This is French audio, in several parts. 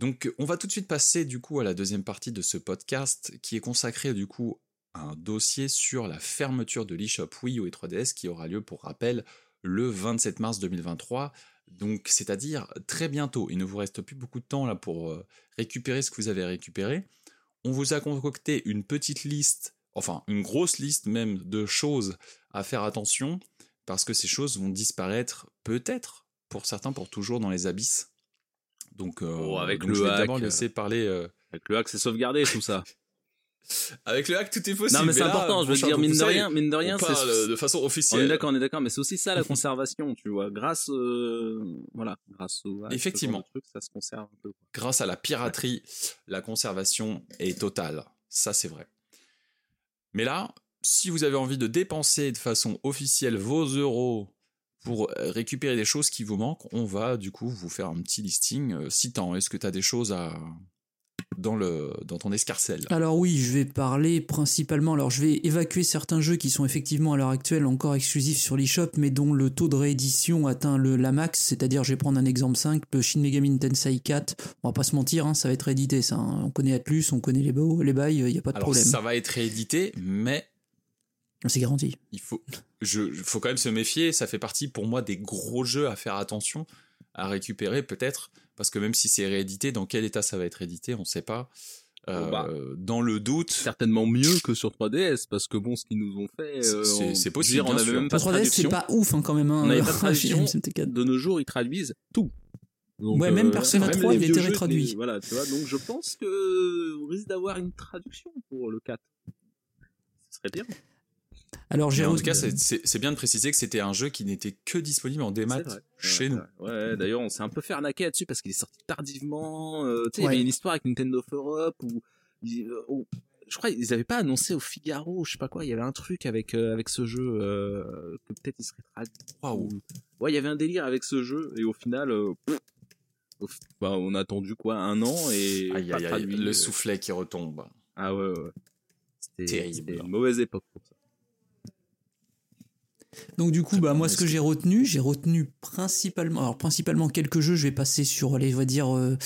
Donc, on va tout de suite passer du coup à la deuxième partie de ce podcast qui est consacré du coup à un dossier sur la fermeture de l'eShop Wii U et 3DS qui aura lieu, pour rappel, le 27 mars 2023. Donc, c'est-à-dire très bientôt. Il ne vous reste plus beaucoup de temps là pour euh, récupérer ce que vous avez récupéré. On vous a concocté une petite liste, enfin une grosse liste même de choses à faire attention parce que ces choses vont disparaître peut-être pour certains pour toujours dans les abysses. Donc, euh, Oh, avec donc le je vais hack, d'abord laisser parler. euh, Avec le hack, c'est sauvegardé tout ça. Avec le hack, tout est possible. non, mais c'est là, important, je veux dire, mine de rien, mine de rien, on c'est. de façon On officielle. est d'accord, on est d'accord, mais c'est aussi ça la conservation, tu vois. Grâce, euh, voilà, grâce au hack, Effectivement. truc, ça se conserve un peu. quoi. Grâce à la piraterie, la conservation est totale. Ça, c'est vrai. Mais là, si vous avez envie de dépenser de façon officielle vos euros pour euh, récupérer des choses qui vous manquent, on va du coup vous faire un petit listing euh, citant. Est-ce que tu as des choses à dans le dans ton escarcelle? Alors oui, je vais parler principalement. Alors je vais évacuer certains jeux qui sont effectivement à l'heure actuelle encore exclusifs sur l'eShop, mais dont le taux de réédition atteint le la max. C'est-à-dire, je vais prendre un exemple simple, le Shin Megami Tensei 4. On va pas se mentir, hein, ça va être réédité. Ça, hein. On connaît Atlus, on connaît les, bails, il y a pas de Alors problème. ça va être réédité, mais C'est garanti. il faut, je, faut quand même se méfier. Ça fait partie pour moi des gros jeux à faire attention à récupérer peut-être parce que même si c'est réédité, dans quel état ça va être réédité, on ne sait pas. Euh, bah. dans le doute, Certainement mieux que sur 3DS, parce que bon, ce qu'ils nous ont fait, euh, C'est- c'est possible, dire, on bien avait sûr. même pas de 3DS, c'est pas ouf hein, quand même. Hein, On n'avait pas de traduction. MCT4. De nos jours, ils traduisent tout. Donc, Ouais, même Persona même 3, les il était rétraduit. Voilà, tu vois. Donc, je pense que on risque d'avoir une traduction pour le 4. Ce serait bien. Alors j'ai en tout cas, c'est- c'est c'est bien de préciser que c'était un jeu qui n'était que disponible en démat chez nous. Ouais, ouais, d'ailleurs, on s'est un peu fait arnaquer là-dessus parce qu'il est sorti tardivement. euh, tu sais, il y avait une histoire avec Nintendo of Europe où, euh, où- je crois ils avaient pas annoncé au Figaro, je sais pas quoi. Il y avait un truc avec euh, avec ce jeu euh, que peut-être il serait traduit. Waouh. Ouais, il y avait un délire avec ce jeu et au final, euh, pff, bah, on a attendu quoi un an et Aïe, pas aïe, aïe, le euh, soufflet qui retombe. Ah ouais, ouais. C'était Terrible. c'était une mauvaise époque pour ça. Donc du coup, bah moi, ce que j'ai retenu, j'ai retenu principalement, alors principalement quelques jeux. Je vais passer sur les, on va dire, euh,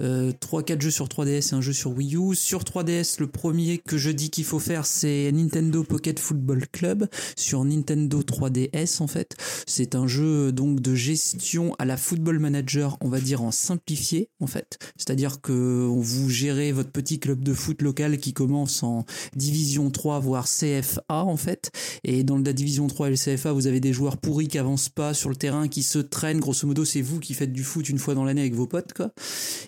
euh, 3-4 jeux sur 3DS et un jeu sur Wii U. Sur 3DS, le premier que je dis qu'il faut faire, c'est Nintendo Pocket Football Club sur Nintendo 3DS en fait. C'est un jeu donc de gestion à la Football Manager, on va dire en simplifié en fait. C'est-à-dire que vous gérez votre petit club de foot local qui commence en Division 3 voire CFA en fait. Et dans la Division 3 et le CFA, vous avez des joueurs pourris qui avancent pas sur le terrain, qui se traînent. Grosso modo, c'est vous qui faites du foot une fois dans l'année avec vos potes, quoi.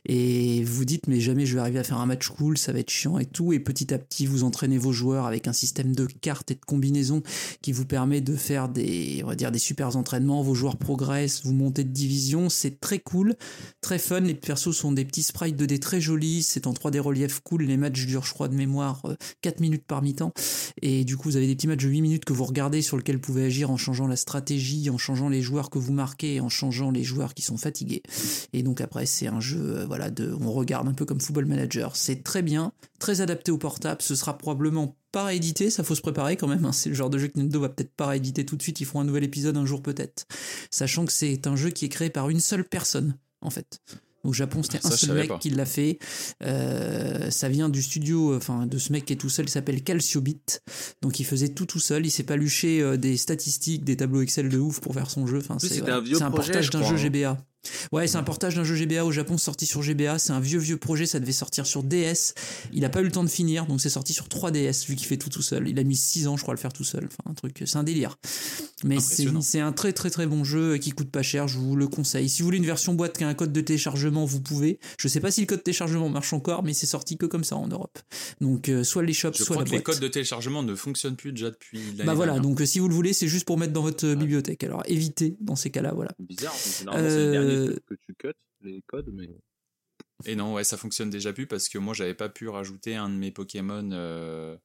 Et vous dites, mais jamais je vais arriver à faire un match cool, ça va être chiant et tout. Et petit à petit, vous entraînez vos joueurs avec un système de cartes et de combinaisons qui vous permet de faire des, on va dire, des super entraînements. Vos joueurs progressent, vous montez de division. C'est très cool, très fun. Les persos sont des petits sprites 2D très jolis. C'est en 3D relief cool. Les matchs durent, je crois, de mémoire, euh, 4 minutes par mi-temps. Et du coup, vous avez des petits matchs de 8 minutes que vous regardez sur lesquels vous pouvez en changeant la stratégie, en changeant les joueurs que vous marquez, en changeant les joueurs qui sont fatigués. Et donc après, c'est un jeu, euh, voilà, on regarde un peu comme Football Manager. C'est très bien, très adapté au portable. Ce sera probablement pas réédité, ça faut se préparer quand même. hein. C'est le genre de jeu que Nintendo va peut-être pas rééditer tout de suite. Ils feront un nouvel épisode un jour peut-être. Sachant que c'est un jeu qui est créé par une seule personne, en fait. Au Japon, c'était un seul mec pas. qui l'a fait. Euh, ça vient du studio, enfin de ce mec qui est tout seul, il s'appelle Calciobit. Donc il faisait tout tout seul. Il s'est pas luché euh, des statistiques, des tableaux Excel de ouf pour faire son jeu. Enfin, c'est un vieux C'est un projet, portage d'un jeu. GBA. Ouais, c'est un portage d'un jeu GBA au Japon sorti sur GBA. C'est un vieux vieux projet. Ça devait sortir sur DS. Il a pas eu le temps de finir, donc c'est sorti sur 3DS vu qu'il fait tout tout seul. Il a mis 6 ans, je crois, à le faire tout seul. Enfin, un truc, c'est un délire. Mais c'est un très très très bon jeu qui coûte pas cher. Je vous le conseille. Si vous voulez une version boîte qui a un code de téléchargement, vous pouvez. Je sais pas si le code de téléchargement marche encore, mais c'est sorti que comme ça en Europe. Donc euh, soit les shops, Je soit crois la que les boîte. codes de téléchargement ne fonctionnent plus déjà depuis l'année Bah voilà, dernière. donc euh, si vous le voulez, c'est juste pour mettre dans votre bibliothèque. Alors évitez dans ces cas-là, voilà. Bizarre, Euh, que tu cut, les codes, mais. Et non, ouais, ça fonctionne déjà plus parce que moi, j'avais pas pu rajouter un de mes Pokémon euh,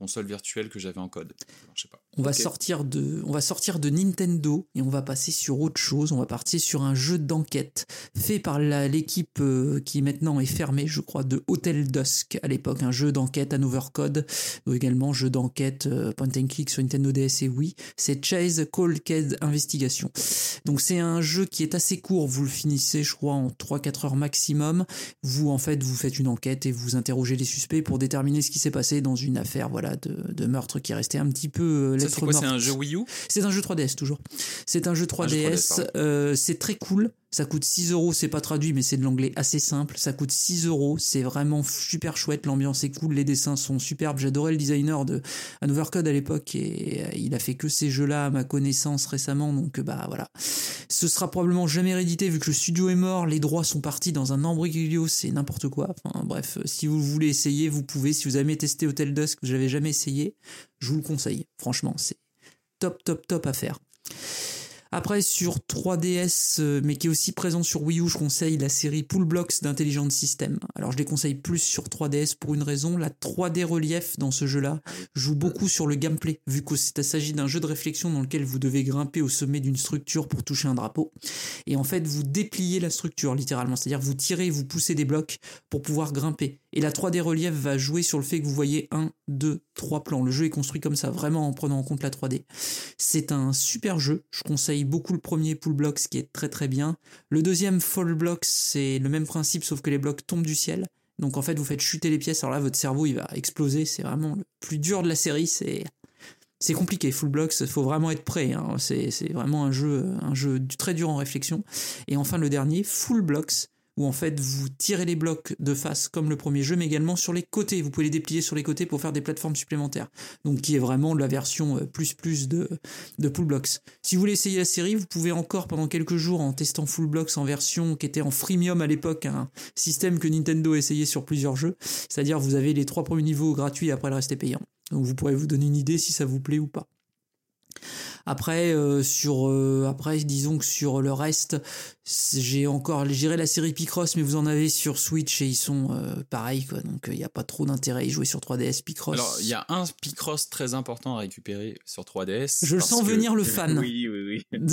console virtuelle que j'avais en code. je sais pas. On va sortir de, on va sortir de Nintendo et on va passer sur autre chose. On va partir sur un jeu d'enquête fait par l'équipe euh, qui maintenant est fermée, je crois, de Hotel Dusk à l'époque, un jeu d'enquête à Overcode, ou également jeu d'enquête euh, point and click sur Nintendo DS et Wii. C'est Chase Cold Case Investigation. Donc c'est un jeu qui est assez court. Vous le finissez, je crois, en 3-4 heures maximum. Vous en fait, vous faites une enquête et vous interrogez les suspects pour déterminer ce qui s'est passé dans une affaire, voilà, de, de meurtre qui est resté un petit peu euh, c'est quoi C'est un jeu Wii U? C'est un jeu 3DS toujours. C'est un jeu 3DS. Euh, c'est très cool. Ça coûte 6 euros, c'est pas traduit, mais c'est de l'anglais assez simple. Ça coûte 6 euros, c'est vraiment super chouette, l'ambiance est cool, les dessins sont superbes. J'adorais le designer de Overcode à l'époque et euh, il a fait que ces jeux-là à ma connaissance récemment, donc bah voilà. Ce sera probablement jamais réédité vu que le studio est mort, les droits sont partis dans un embryglio, c'est n'importe quoi. Enfin bref, si vous voulez essayer, vous pouvez. Si vous avez testé Hotel Dusk, que je l'avais jamais essayé, je vous le conseille. Franchement, c'est top, top, top à faire. Après, sur 3DS, euh, mais qui est aussi présent sur Wii U, je conseille la série Pool Blocks d'Intelligent System. Alors, je les conseille plus sur 3DS pour une raison. La 3D relief dans ce jeu-là joue beaucoup sur le gameplay, vu qu'il s'agit d'un jeu de réflexion dans lequel vous devez grimper au sommet d'une structure pour toucher un drapeau. Et en fait, vous dépliez la structure, littéralement. C'est-à-dire, vous tirez, vous poussez des blocs pour pouvoir grimper. Et la 3D relief va jouer sur le fait que vous voyez un, deux, trois plans. Le jeu est construit comme ça, vraiment en prenant en compte la 3D. C'est un super jeu. Je conseille beaucoup le premier Pool Blocks qui est très très bien. Le deuxième Fall Blocks, c'est le même principe sauf que les blocs tombent du ciel. Donc en fait, vous faites chuter les pièces. Alors là, votre cerveau, il va exploser. C'est vraiment le plus dur de la série. C'est c'est compliqué. Full Blocks, faut vraiment être prêt. Hein. C'est vraiment un jeu, un jeu très dur en réflexion. Et enfin, le dernier, Full Blocks où en fait vous tirez les blocs de face comme le premier jeu, mais également sur les côtés. Vous pouvez les déplier sur les côtés pour faire des plateformes supplémentaires. Donc qui est vraiment la version euh, plus plus de, de Pool Blocks. Si vous voulez essayer la série, vous pouvez encore pendant quelques jours en testant Full Blocks en version qui était en freemium à l'époque, un système que Nintendo a essayé sur plusieurs jeux. C'est-à-dire vous avez les trois premiers niveaux gratuits et après le reste est payant. Donc vous pourrez vous donner une idée si ça vous plaît ou pas. Après, euh, sur, euh, après, disons que sur le reste, j'ai encore, j'irai la série Picross, mais vous en avez sur Switch et ils sont euh, pareils, quoi. Donc il n'y a pas trop d'intérêt à y jouer sur 3DS Picross. Alors, il y a un Picross très important à récupérer sur 3DS. Je le sens venir le fan. Oui, oui, oui.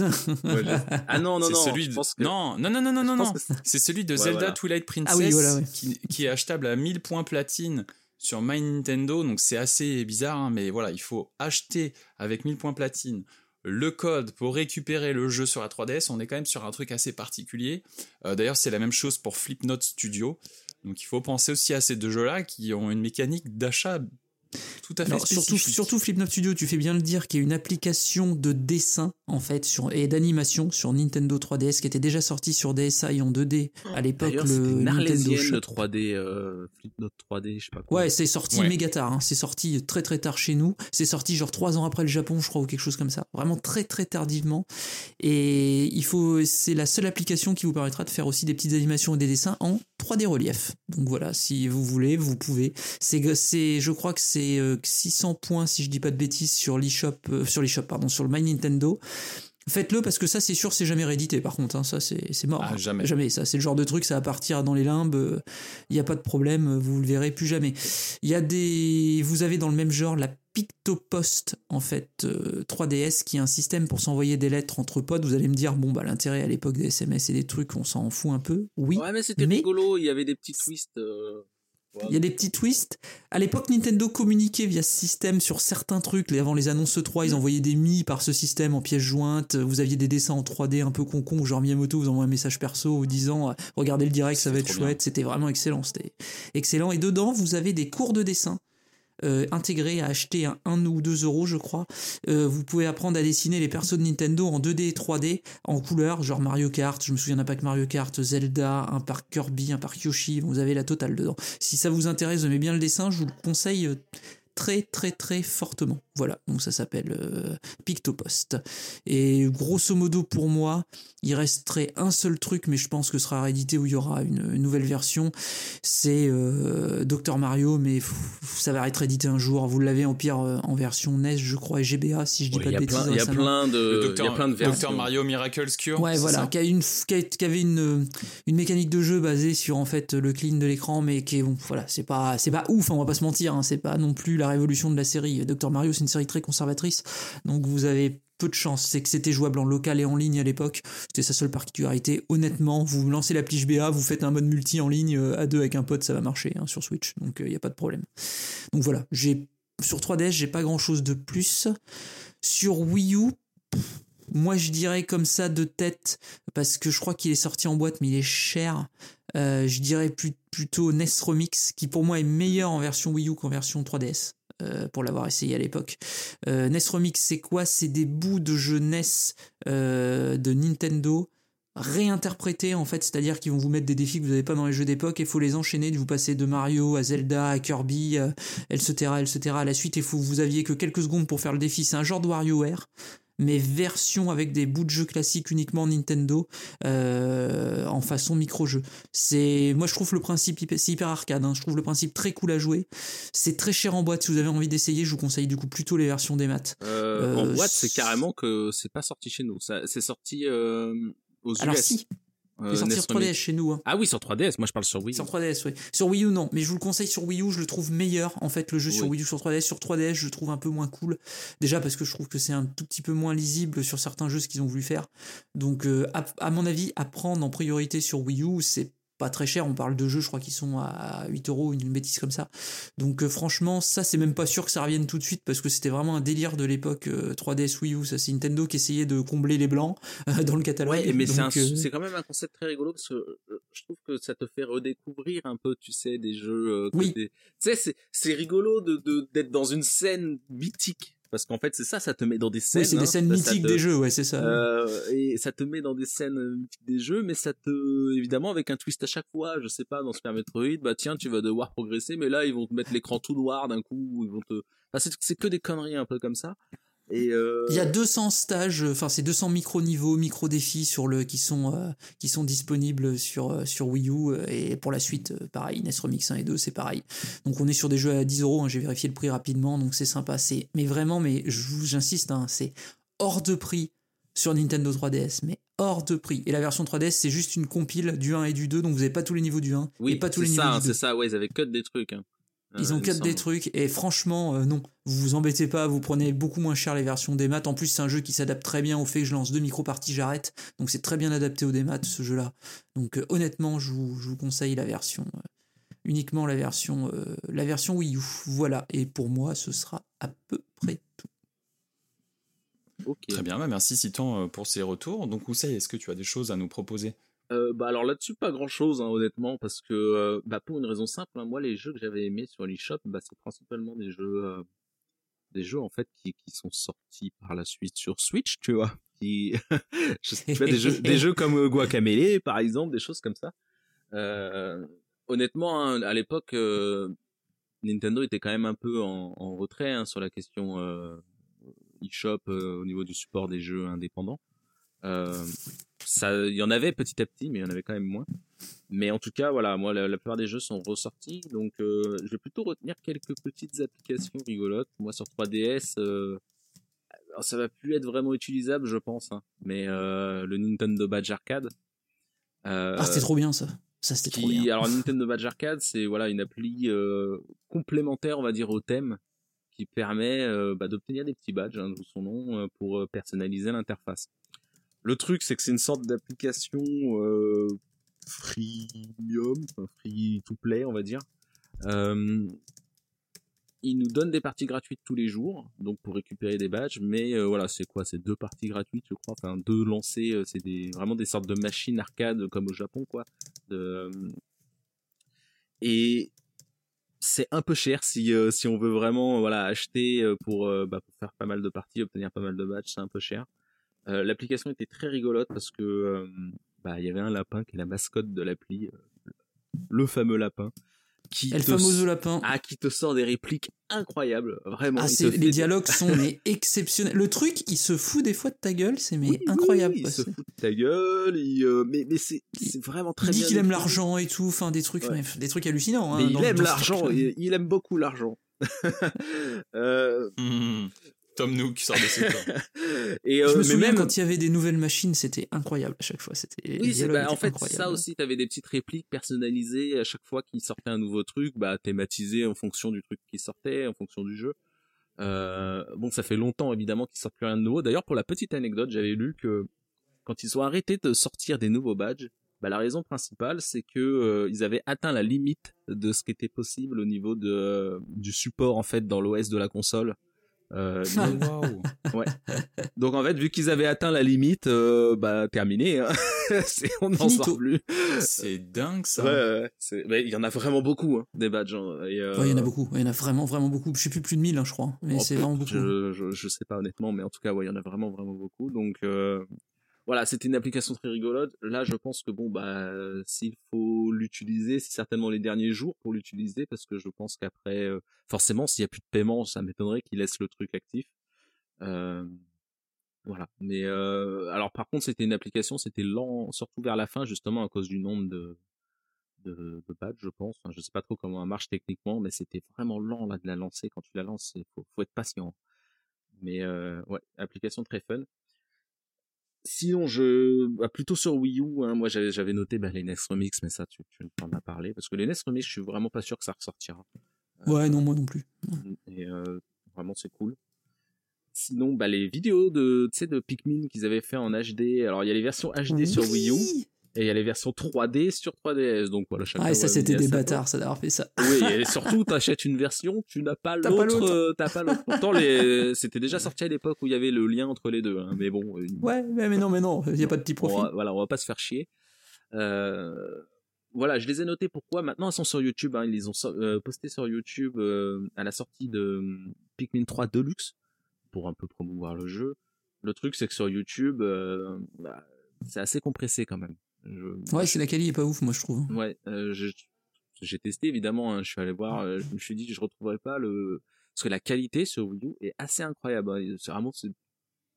ah non, non, non. Celui Non, non, non, non, non, non, C'est celui de Zelda Twilight Princess ah oui, voilà, qui, qui est achetable à 1000 points platine sur My Nintendo, donc c'est assez bizarre, hein, mais voilà, il faut acheter avec 1000 points platine le code pour récupérer le jeu sur la 3DS. On est quand même sur un truc assez particulier. Euh, d'ailleurs, c'est la même chose pour Flipnote Studio. Donc il faut penser aussi à ces deux jeux-là qui ont une mécanique d'achat tout à fait surtout, surtout Flipnote Studio, tu fais bien le dire, qui est une application de dessin en fait sur, et d'animation sur Nintendo 3DS qui était déjà sorti sur DSi en 2D à l'époque. Le Nintendo Shop. 3D, euh, Flipnote 3D, je sais pas quoi. Ouais, c'est sorti méga tard. Hein. C'est sorti très très tard chez nous. C'est sorti genre trois ans après le Japon, je crois, ou quelque chose comme ça. Vraiment très très tardivement. Et il faut, c'est la seule application qui vous permettra de faire aussi des petites animations et des dessins en 3D relief. Donc voilà, si vous voulez, vous pouvez. C'est, c'est, je crois que c'est c'est 600 euh, points si je dis pas de bêtises sur l'eShop, euh, sur l'eShop pardon, sur le My Nintendo. Faites-le parce que ça c'est sûr c'est jamais réédité par contre hein. ça c'est mort. Ah, jamais. Jamais. Ça c'est le genre de truc ça va partir dans les limbes il euh, n'y a pas de problème vous le verrez plus jamais. Il y a des vous avez dans le même genre la Pictopost en fait 3DS qui est un système pour s'envoyer des lettres entre potes. Vous allez me dire bon bah l'intérêt à l'époque des SMS et des trucs on s'en fout un peu. Oui ouais mais c'était rigolo il y avait des petits twists il y a des petits twists. À l'époque, Nintendo communiquait via ce système sur certains trucs. Avant les annonces 3, ils envoyaient des mi par ce système en pièces jointes. Vous aviez des dessins en 3D un peu concon, genre Miyamoto vous envoie un message perso disant regardez le direct, ça va être chouette. C'était vraiment excellent. C'était excellent. Et dedans, vous avez des cours de dessin euh, intégré à acheter un 1 ou 2 euros, je crois. Euh, vous pouvez apprendre à dessiner les persos de Nintendo en 2D et 3D, en couleur, genre Mario Kart, je me souviens d'un pack Mario Kart, Zelda, un parc Kirby, un parc Yoshi, vous avez la totale dedans. Si ça vous intéresse, vous aimez bien le dessin, je vous le conseille euh, très très très fortement. Voilà, donc ça s'appelle euh, Pictopost. Et grosso modo pour moi, il resterait un seul truc, mais je pense que ce sera réédité où il y aura une, nouvelle version. C'est euh, Dr Mario, mais ça va être édité un jour. Vous l'avez en pire euh, en version NES, je crois, et GBA si je dis pas de bêtises. Il y a plein de, il y a plein de versions. Dr Mario Miracle's Cure. Ouais, voilà, qui, a une, qui, avait une, une mécanique de jeu basée sur en fait le clean de l'écran, mais qui est bon, voilà, c'est pas c'est pas ouf, hein, on va pas se mentir, hein, c'est pas non plus la la révolution de la série. Dr Mario, c'est une série très conservatrice, donc vous avez peu de chance. C'est que c'était jouable en local et en ligne à l'époque. C'était sa seule particularité. Honnêtement, vous lancez l'appli BA, vous faites un mode multi en ligne euh, à deux avec un pote, ça va marcher hein, sur Switch. Donc il n'y a pas de problème. Donc voilà, j'ai sur 3DS, j'ai pas grand chose de plus. Sur Wii U, moi, je dirais comme ça de tête, parce que je crois qu'il est sorti en boîte, mais il est cher. Euh, je dirais plutôt NES Remix, qui pour moi est meilleur en version Wii U qu'en version 3DS. Euh, pour l'avoir essayé à l'époque. Euh, NES Remix, c'est quoi? C'est des bouts de jeux NES de Nintendo réinterprétés en fait, c'est-à-dire qu'ils vont vous mettre des défis que vous n'avez pas dans les jeux d'époque et il faut les enchaîner, vous passez de Mario à Zelda, à Kirby, etc., etc. à la suite et vous aviez que quelques secondes pour faire le défi. C'est un genre de WarioWare mais version avec des bouts de jeu classiques uniquement Nintendo euh, en façon micro-jeu. C'est, moi je trouve le principe c'est hyper arcade. Hein. Je trouve le principe très cool à jouer. C'est très cher en boîte. Si vous avez envie d'essayer, je vous conseille du coup plutôt les versions des maths. Euh, en euh, boîte, c'est carrément que c'est pas sorti chez nous. c'est sorti aux US. Alors si, il sorti sur 3DS chez nous. Hein. Ah oui, sur 3DS. Moi, je parle sur Wii. Sur 3DS, oui. Sur Wii U, non. Mais je vous le conseille sur Wii U. Je le trouve meilleur. En fait, le jeu sur Wii U, sur 3DS. Sur 3DS, je le trouve un peu moins cool. Déjà parce que je trouve que c'est un tout petit peu moins lisible sur certains jeux ce qu'ils ont voulu faire. Donc, euh, à, à, mon avis, à prendre en priorité sur Wii U, c'est pas très cher, on parle de jeux, je crois qu'ils sont à 8 euros, une bêtise comme ça. Donc euh, franchement, ça c'est même pas sûr que ça revienne tout de suite parce que c'était vraiment un délire de l'époque 3DS euh, Wii U. Ça c'est Nintendo qui essayait de combler les blancs euh, dans le catalogue. Ouais, mais c'est quand même un concept très rigolo parce que je trouve que ça te fait redécouvrir un peu, tu sais, des jeux. oui. Tu sais, c'est rigolo de d'être dans une scène mythique parce qu'en fait c'est ça ça te met dans des scènes oui, c'est des scènes mythiques des jeux ouais c'est ça. Euh, et ça te met dans des scènes mythiques des jeux mais ça te évidemment avec un twist à chaque fois je sais pas dans Super Metroid bah tiens tu vas devoir progresser mais là ils vont te mettre l'écran tout noir d'un coup ils vont te enfin, c'est que des conneries un peu comme ça euh, il y a 200 stages, enfin c'est 200 micro niveaux, micro défis sur le qui sont euh, qui sont disponibles sur euh, sur Wii U et pour la suite pareil NES Remix 1 et 2 c'est pareil. Donc on est sur des jeux à 10 euros, hein, j'ai vérifié le prix rapidement donc c'est sympa. C'est mais vraiment mais j'insiste hein, c'est hors de prix sur Nintendo 3DS mais hors de prix. Et la version 3DS c'est juste une compile du 1 et du 2 donc vous avez pas tous les niveaux du 1 oui, et pas tous les niveaux ça, du 2. C'est ça ouais ils avaient que des trucs. Hein. Ils ont cut des trucs et franchement euh, non, vous vous embêtez pas, vous prenez beaucoup moins cher les versions des maths. En plus c'est un jeu qui s'adapte très bien au fait que je lance deux micro parties, j'arrête. Donc c'est très bien adapté au maths ce jeu-là. Donc euh, honnêtement je vous, conseille la version euh, uniquement la version la version Wii U. Voilà et pour moi ce sera à peu près tout. Très bien, bah, merci Citan pour ces retours. Donc Ousseï, est-ce que tu as des choses à nous proposer? Euh, bah alors là-dessus pas grand chose hein, honnêtement parce que euh, bah pour une raison simple hein, moi les jeux que j'avais aimés sur l'eShop bah c'est principalement des jeux euh, des jeux en fait qui, qui sont sortis par la suite sur Switch tu vois qui tu vois, des jeux des jeux comme Guacamele par exemple des choses comme ça. Honnêtement hein, à l'époque Nintendo était quand même un peu en, en retrait sur la question eShop au niveau du support des jeux indépendants. Euh, ça, il y en avait petit à petit, mais il y en avait quand même moins. Mais en tout cas, voilà, moi, la, plupart des jeux sont ressortis, donc euh, je vais plutôt retenir quelques petites applications rigolotes. Moi, sur 3DS, euh, ça va plus être vraiment utilisable, je pense, hein, mais le Nintendo Badge Arcade. ah, c'était trop bien ça. Ça, c'était trop bien. Alors, Nintendo Badge Arcade, c'est voilà une appli complémentaire, on va dire, au thème qui permet bah, d'obtenir des petits badges, hein, son nom, pour personnaliser l'interface. Le truc, c'est que c'est une sorte d'application euh, freemium, enfin free to play, on va dire. Euh, il nous donne des parties gratuites tous les jours, donc pour récupérer des badges. Mais euh, voilà, c'est quoi? C'est deux parties gratuites, je crois. Enfin, deux lancées. Euh, c'est des vraiment des sortes de machines arcade comme au Japon, quoi. De, et c'est un peu cher si si on veut vraiment voilà acheter pour bah, pour faire pas mal de parties, obtenir pas mal de badges, c'est un peu cher. Euh, l'application était très rigolote parce que euh, bah il y avait un lapin qui est la mascotte de l'appli, euh, le fameux lapin. Qui le fameux lapin. Ah, qui te sort des répliques incroyables, vraiment. Ah, les dialogues sont mais exceptionnels. Le truc, il se fout des fois de ta gueule, c'est mais incroyable. il se fout de ta gueule, mais, mais c'est vraiment très il bien. Il dit qu'il aime l'argent et tout, enfin des trucs, des trucs hallucinants. Hein, mais il aime l'argent, il, aime beaucoup l'argent. euh, mmh. Tom Nook sort de ses. Et je euh, me mais souviens même quand il y avait des nouvelles machines, c'était incroyable à chaque fois. C'était Oui, bah, en fait incroyables. ça aussi. T'avais des petites répliques personnalisées à chaque fois qu'il sortait un nouveau truc, bah thématisé en fonction du truc qui sortait, en fonction du jeu. Euh, bon, ça fait longtemps évidemment qu'ils sortent plus rien de nouveau. D'ailleurs, pour la petite anecdote, j'avais lu que quand ils ont arrêté de sortir des nouveaux badges, bah, la raison principale, c'est que euh, ils avaient atteint la limite de ce qui était possible au niveau de du support en fait dans l'OS de la console. Euh, Waouh. donc en fait, vu qu'ils avaient atteint la limite, euh, bah terminé. Hein. C'est- on n'en sort plus. C'est dingue ça. Ouais, ouais, ouais. Mais il y en a vraiment beaucoup hein, des badges. hein. Et, euh, Ouais, il y en a beaucoup. Il y en a vraiment, vraiment beaucoup. Je sais plus plus de 1000, hein, je crois. Mais oh, c'est vraiment beaucoup. Je, je, je sais pas honnêtement, mais en tout cas, ouais, il y en a vraiment, vraiment beaucoup. Donc euh, voilà, c'était une application très rigolote. Là, je pense que bon, bah, euh, s'il faut l'utiliser, c'est certainement les derniers jours pour l'utiliser, parce que je pense qu'après, euh, forcément, s'il y a plus de paiement, ça m'étonnerait qu'ils laissent le truc actif. Euh, voilà. Mais alors, par contre, c'était une application, c'était lent, surtout vers la fin, justement à cause du nombre de de, badges, je pense. Enfin, je sais pas trop comment elle marche techniquement, mais c'était vraiment lent là de la lancer. Quand tu la lances, il faut, faut être patient. Mais ouais, application très fun. Sinon, je bah, plutôt sur Wii U, hein, moi j'avais j'avais noté bah, les NES Remix, mais ça tu, tu en as parlé parce que les NES Remix, je suis vraiment pas sûr que ça ressortira. Ouais, non, moi non plus. Et euh, vraiment c'est cool. Sinon, bah les vidéos de tu sais de Pikmin qu'ils avaient fait en HD. Alors il y a les versions HD sur Wii U et il y a les versions 3D sur 3DS. Donc voilà, Ah, et ça, c'était des bâtards, ça d'avoir fait ça. oui, et surtout, t'achètes une version, tu n'as pas l'autre. euh, T'as pas l'autre. Pourtant, les... c'était déjà sorti à l'époque où il y avait le lien entre les deux. hein, mais bon, euh, Ouais, mais, mais non, mais non, il n'y a pas de petit on profit. va, voilà, on va pas se faire chier. Euh, voilà, je les ai notés pourquoi. Maintenant, elles sont sur YouTube. Hein, ils les ont so- euh, postées sur YouTube euh, à la sortie de Pikmin 3 Deluxe pour un peu promouvoir le jeu. Le truc, c'est que sur YouTube, bah, c'est assez compressé quand même. Je- Ouais, c'est la qualité est pas ouf, moi, je trouve. Ouais, euh, j'ai testé évidemment. hein, je suis allé voir. euh, je me suis dit, je retrouverai pas le parce que la qualité sur Wii U est assez incroyable. hein, C'est vraiment c'est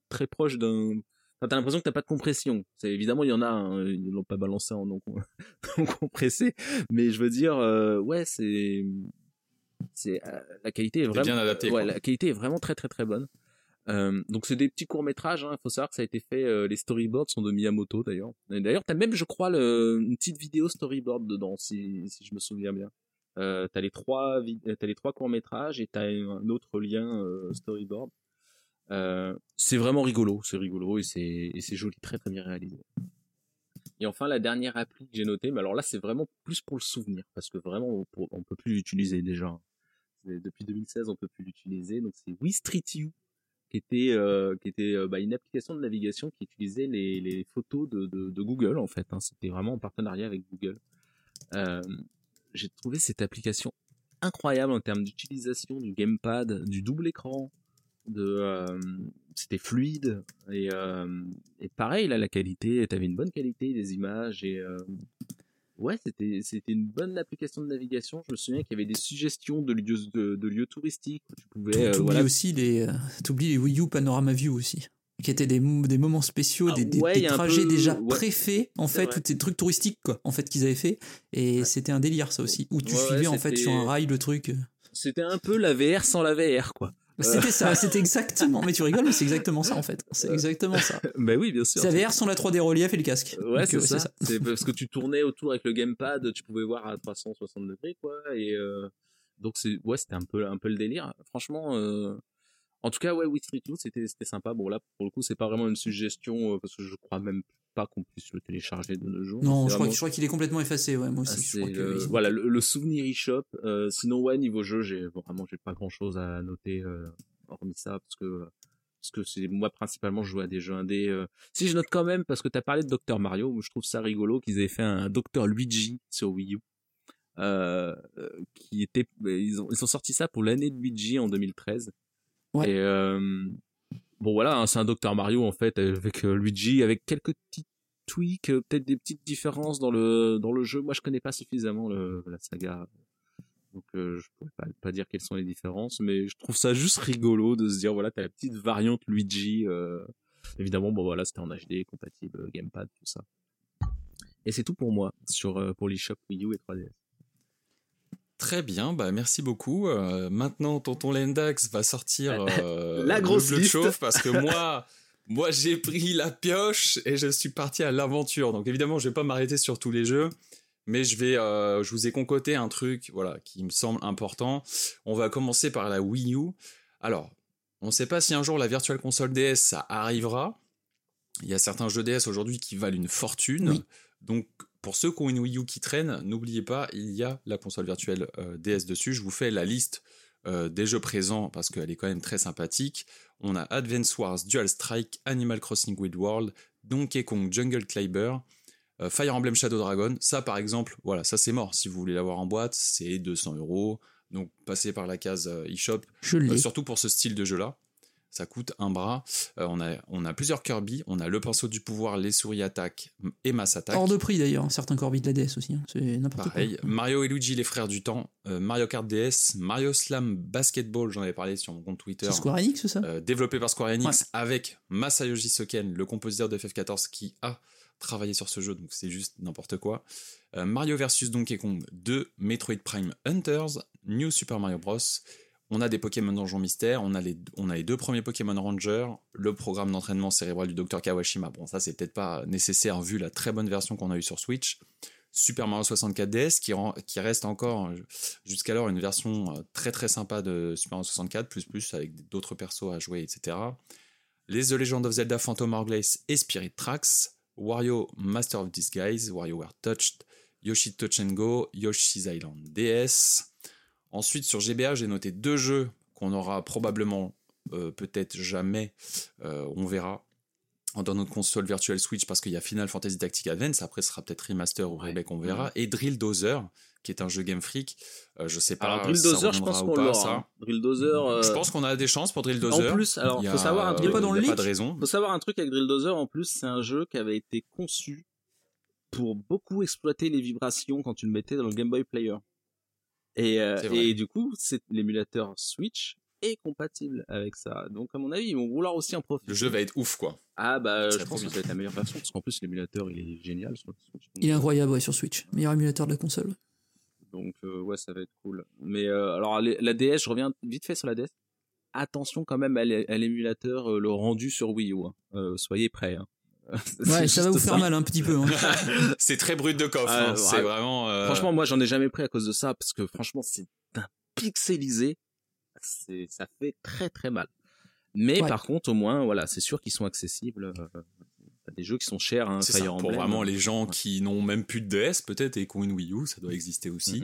très proche d'un. Enfin, t'as l'impression que t'as pas de compression. C'est évidemment il y en a. hein, ils l'ont pas balancé en non, com- non compressé, mais je veux dire, euh, ouais, c'est c'est euh, la qualité est vraiment bien adapté. ouais, quoi. la qualité est vraiment très très très bonne. Euh, donc c'est des petits courts métrages. Il faut savoir que ça a été fait. euh, les storyboards sont de Miyamoto d'ailleurs. D'ailleurs, t'as même, je crois, le, une petite vidéo storyboard dedans, si, si je me souviens bien. Euh, t'as les trois, euh, t'as les trois courts métrages et t'as un autre lien euh, storyboard. C'est vraiment rigolo, c'est rigolo et c'est et c'est joli, très très bien réalisé. Et enfin la dernière appli que j'ai notée, mais alors là c'est vraiment plus pour le souvenir parce que vraiment on, on peut plus l'utiliser déjà. C'est- Depuis 2016 on peut plus l'utiliser, donc c'est Wii Street U qui était euh, qui était euh, bah, une application de navigation qui utilisait les, les photos de, de, de Google en fait. hein. C'était vraiment en partenariat avec Google. Euh, j'ai trouvé cette application incroyable en termes d'utilisation du gamepad, du double écran, de euh, c'était fluide et, euh, et pareil là la qualité, t'avais une bonne qualité des images et euh, ouais c'était c'était une bonne application de navigation. Je me souviens qu'il y avait des suggestions de lieux de, de lieux touristiques où tu pouvais euh, T'oublies voilà aussi les, euh, t'oublies les Wii U Panorama View aussi. Qui étaient des, des moments spéciaux, Ah des, des- ouais, trajets peu- déjà ouais. préfaits, en fait, ou des trucs touristiques, quoi, en fait, qu'ils avaient fait. Et Ouais. c'était un délire, ça aussi. Où tu suivais, en fait, sur un rail le truc. c'était un peu la VR sans la VR quoi. C'était ça, c'était exactement. Mais tu rigoles, mais c'est exactement ça, en fait. C'est exactement ça. bah oui bien sûr. C'est la VR sans la 3D relief et le casque. Ouais, Donc, c'est euh, ça. C'est parce que tu tournais autour avec le gamepad, tu pouvais voir à 360 degrés, quoi. Et euh, donc c'est, ouais, c'était un peu, un peu le délire. Franchement, euh, en tout cas, ouais, Wii Street View, c'était, c'était sympa. Bon là, pour le coup, c'est pas vraiment une suggestion euh, parce que je crois même pas qu'on puisse le télécharger de nos jours. Non, je crois, je qu'il est complètement effacé, ouais, moi aussi. je crois que ont- voilà le, le souvenir eShop. Euh, sinon ouais niveau jeu j'ai vraiment j'ai pas grand chose à noter euh, hormis ça parce que parce que c'est moi principalement je joue à des jeux indés. euh. Si je note quand même parce que t'as parlé de Dr Mario, je trouve ça rigolo qu'ils aient fait un Dr Luigi sur Wii U. Euh, euh, qui était ils ont ils ont sorti ça pour l'année de Luigi en 2013 Ouais. et euh, bon voilà hein, c'est un Dr Mario en fait avec euh, Luigi avec quelques petits tweaks euh, peut-être des petites différences dans le dans le jeu. Moi je connais pas suffisamment la saga. Donc euh, je pourrais pas, pas dire quelles sont les différences mais je trouve ça juste rigolo de se dire voilà t'as la petite variante Luigi euh, évidemment bon voilà c'était en HD compatible gamepad tout ça. Et c'est tout pour moi sur pour l'eShop Wii U et 3DS Très bien, bah merci beaucoup. Euh, maintenant, Tonton Lendax va sortir euh, La grosse le liste. chauffe parce que moi, moi j'ai pris la pioche et je suis parti à l'aventure. Donc évidemment, je vais pas m'arrêter sur tous les jeux, mais je vais, euh, je vous ai concocté un truc, voilà, qui me semble important. On va commencer par la Wii U. Alors, on ne sait pas si un jour la Virtual Console DS ça arrivera. Il y a certains jeux DS aujourd'hui qui valent une fortune. Oui. Donc, pour ceux qui ont une Wii U qui traîne, n'oubliez pas, il y a la console virtuelle euh, DS dessus. Je vous fais la liste euh, des jeux présents parce qu'elle est quand même très sympathique. On a Advance Wars, Dual Strike, Animal Crossing Wild World, Donkey Kong Jungle Climber, euh, Fire Emblem Shadow Dragon. Ça, par exemple, voilà, ça c'est mort. Si vous voulez l'avoir en boîte, c'est 200 euros. Donc, passez par la case eShop surtout pour ce style de jeu-là. Ça coûte un bras. Euh, on, a, on a plusieurs Kirby. On a le pinceau du pouvoir, les souris attaque et masse attaque. Hors de prix d'ailleurs, certains Corby de la DS aussi. hein. C'est n'importe Pareil. quoi. Mario et Luigi, les frères du temps. euh, Mario Kart DS. Mario Slam Basketball, j'en avais parlé sur mon compte Twitter. C'est Square Enix, ça? Euh, développé par Square Enix Ouais. avec Masayoshi Soken, le compositeur de FF14 qui a travaillé sur ce jeu, donc c'est juste n'importe quoi. Mario vs Donkey Kong 2, Metroid Prime Hunters, New Super Mario Bros. On a des Pokémon Donjon Mystère, on a, les, on a deux premiers Pokémon Ranger, le programme d'entraînement cérébral du Dr Kawashima. Bon, ça c'est peut-être pas nécessaire vu la très bonne version qu'on a eue sur Switch. Super Mario 64 DS qui, reste encore jusqu'alors une version euh, très très sympa de Super Mario 64, plus avec d'autres persos à jouer, etc. Les The Legend of Zelda Phantom Hourglass et Spirit Tracks, Wario Master of Disguise, WarioWare Touched, Yoshi Touch and Go, Yoshi's Island DS. Ensuite, sur GBA, j'ai noté deux jeux qu'on aura probablement, euh, peut-être jamais, euh, on verra, dans notre console virtuelle Switch, parce qu'il y a Final Fantasy Tactic Advance, après ce sera peut-être Remaster ou Ouais. Remake, on verra, et Drill Dozer, qui est un jeu Game Freak. Euh, je sais pas Alors Drill si ça Dozer, je pense qu'on l'aura. ça. hein. Drill Dozer. Je pense qu'on a des chances pour Drill Dozer. En plus, alors Il faut a- savoir un truc. pas dans le pas de raison. faut savoir un truc avec Drill Dozer. En plus, c'est un jeu qui avait été conçu pour beaucoup exploiter les vibrations quand tu le mettais dans le Game Boy Player. Et, euh, et du coup, c'est l'émulateur Switch est compatible avec ça. Donc, à mon avis, ils vont vouloir aussi en profiter. Le jeu va être ouf, quoi. Ah bah, Ça je pense que ça va être la meilleure version parce qu'en plus l'émulateur il est génial sur Switch. Il est incroyable ouais, sur Switch. Meilleur émulateur de la console. Donc euh, ouais, ça va être cool. Mais euh, alors les- la DS, je reviens vite fait sur la DS. Attention quand même à l'é- à l'émulateur, euh, le rendu sur Wii U. hein. Euh, soyez prêts. hein. Ouais, C'est ça va vous faire mal un petit peu. hein. c'est très brut de coffre. Ah, hein. ouais. C'est vraiment. euh, Franchement, moi j'en ai jamais pris à cause de ça parce que franchement c'est un pixelisé. C'est ça fait très très mal. Mais Ouais. par contre, au moins, voilà, c'est sûr qu'ils sont accessibles. euh, T'as des jeux qui sont chers, hein, c'est ça, pour vraiment les gens Ouais. qui n'ont même plus de DS peut-être et qui ont une Wii U, ça doit exister aussi.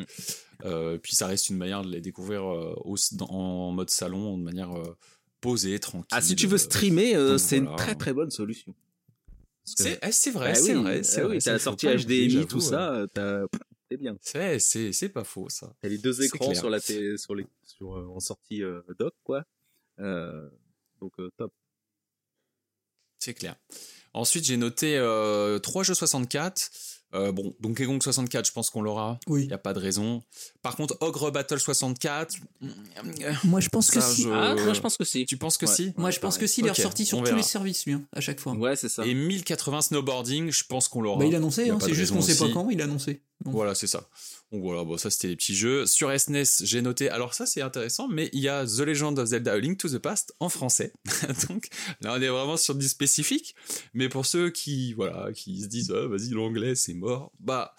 Euh, puis ça reste une manière de les découvrir euh, au- dans- en mode salon, de manière euh, posée, tranquille. Ah, si tu veux Euh, streamer, euh, donc c'est une très très bonne solution. Que- eh, c'est vrai, Bah c'est oui, vrai, bah oui, vrai. t'as la sortie HDMI, tout ça, euh. c'est bien. C'est pas faux ça. T'as les deux écrans sur la télé, sur les, sur, euh, en sortie euh, dock, quoi. Euh, donc top. C'est clair. Ensuite, j'ai noté trois jeux 64. Euh, bon, Donkey Kong 64, je pense qu'on l'aura. Il Oui. n'y a pas de raison. Par contre, Ogre Battle 64. Moi, je pense que si. je- Ah, moi je pense que si. Tu penses que Ouais. si Moi, je pense que si, il est ressorti sur tous verra. les services, lui, hein, à chaque fois. Ouais, c'est ça. Et 1080 snowboarding, je pense qu'on l'aura. Bah, il a annoncé, hein, c'est juste qu'on raison sait pas quand, il a annoncé. Donc, Voilà, c'est ça. Donc voilà, bon, ça c'était les petits jeux. Sur SNES, j'ai noté. Alors ça c'est intéressant, mais il y a The Legend of Zelda: A Link to the Past en français. Donc là on est vraiment sur du spécifique. Mais pour ceux qui voilà, qui se disent Ah, vas-y l'anglais c'est mort, bah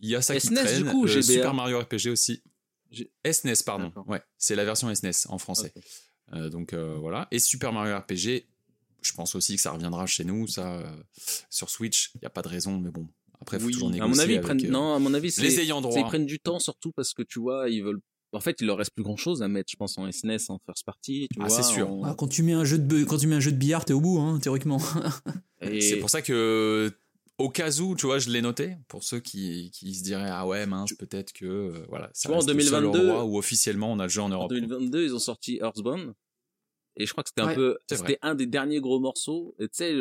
il y a ça qui SNES, traîne. du coup, Euh. Super Mario RPG aussi. G- SNES pardon. D'accord. Ouais, c'est la version SNES en français. Euh, donc euh, voilà. Et Super Mario RPG, je pense aussi que ça reviendra chez nous, ça sur Switch. Il y a pas de raison, mais bon. Après, faut Oui, toujours négocier. à mon avis, ils avec, prennent, euh, non, à mon avis, c'est, les ayants droit. ils prennent du temps surtout parce que tu vois, ils veulent, en fait, il leur reste plus grand chose à mettre, je pense, en SNES, en first party, tu Ah, c'est sûr. en- ah, quand, tu mets un jeu de, quand tu mets un jeu de billard, t'es au bout, hein, théoriquement. et- C'est pour ça que, au cas où, tu vois, je l'ai noté, pour ceux qui, qui se diraient, ah ouais, mince, peut-être que, euh, voilà, ça Tu vois, en reste le seul 2022, endroit où officiellement on a le jeu en En Europe. 2022, ils ont sorti Earthbound. Et je crois que c'était un peu, c'était un des derniers gros morceaux. Et tu sais,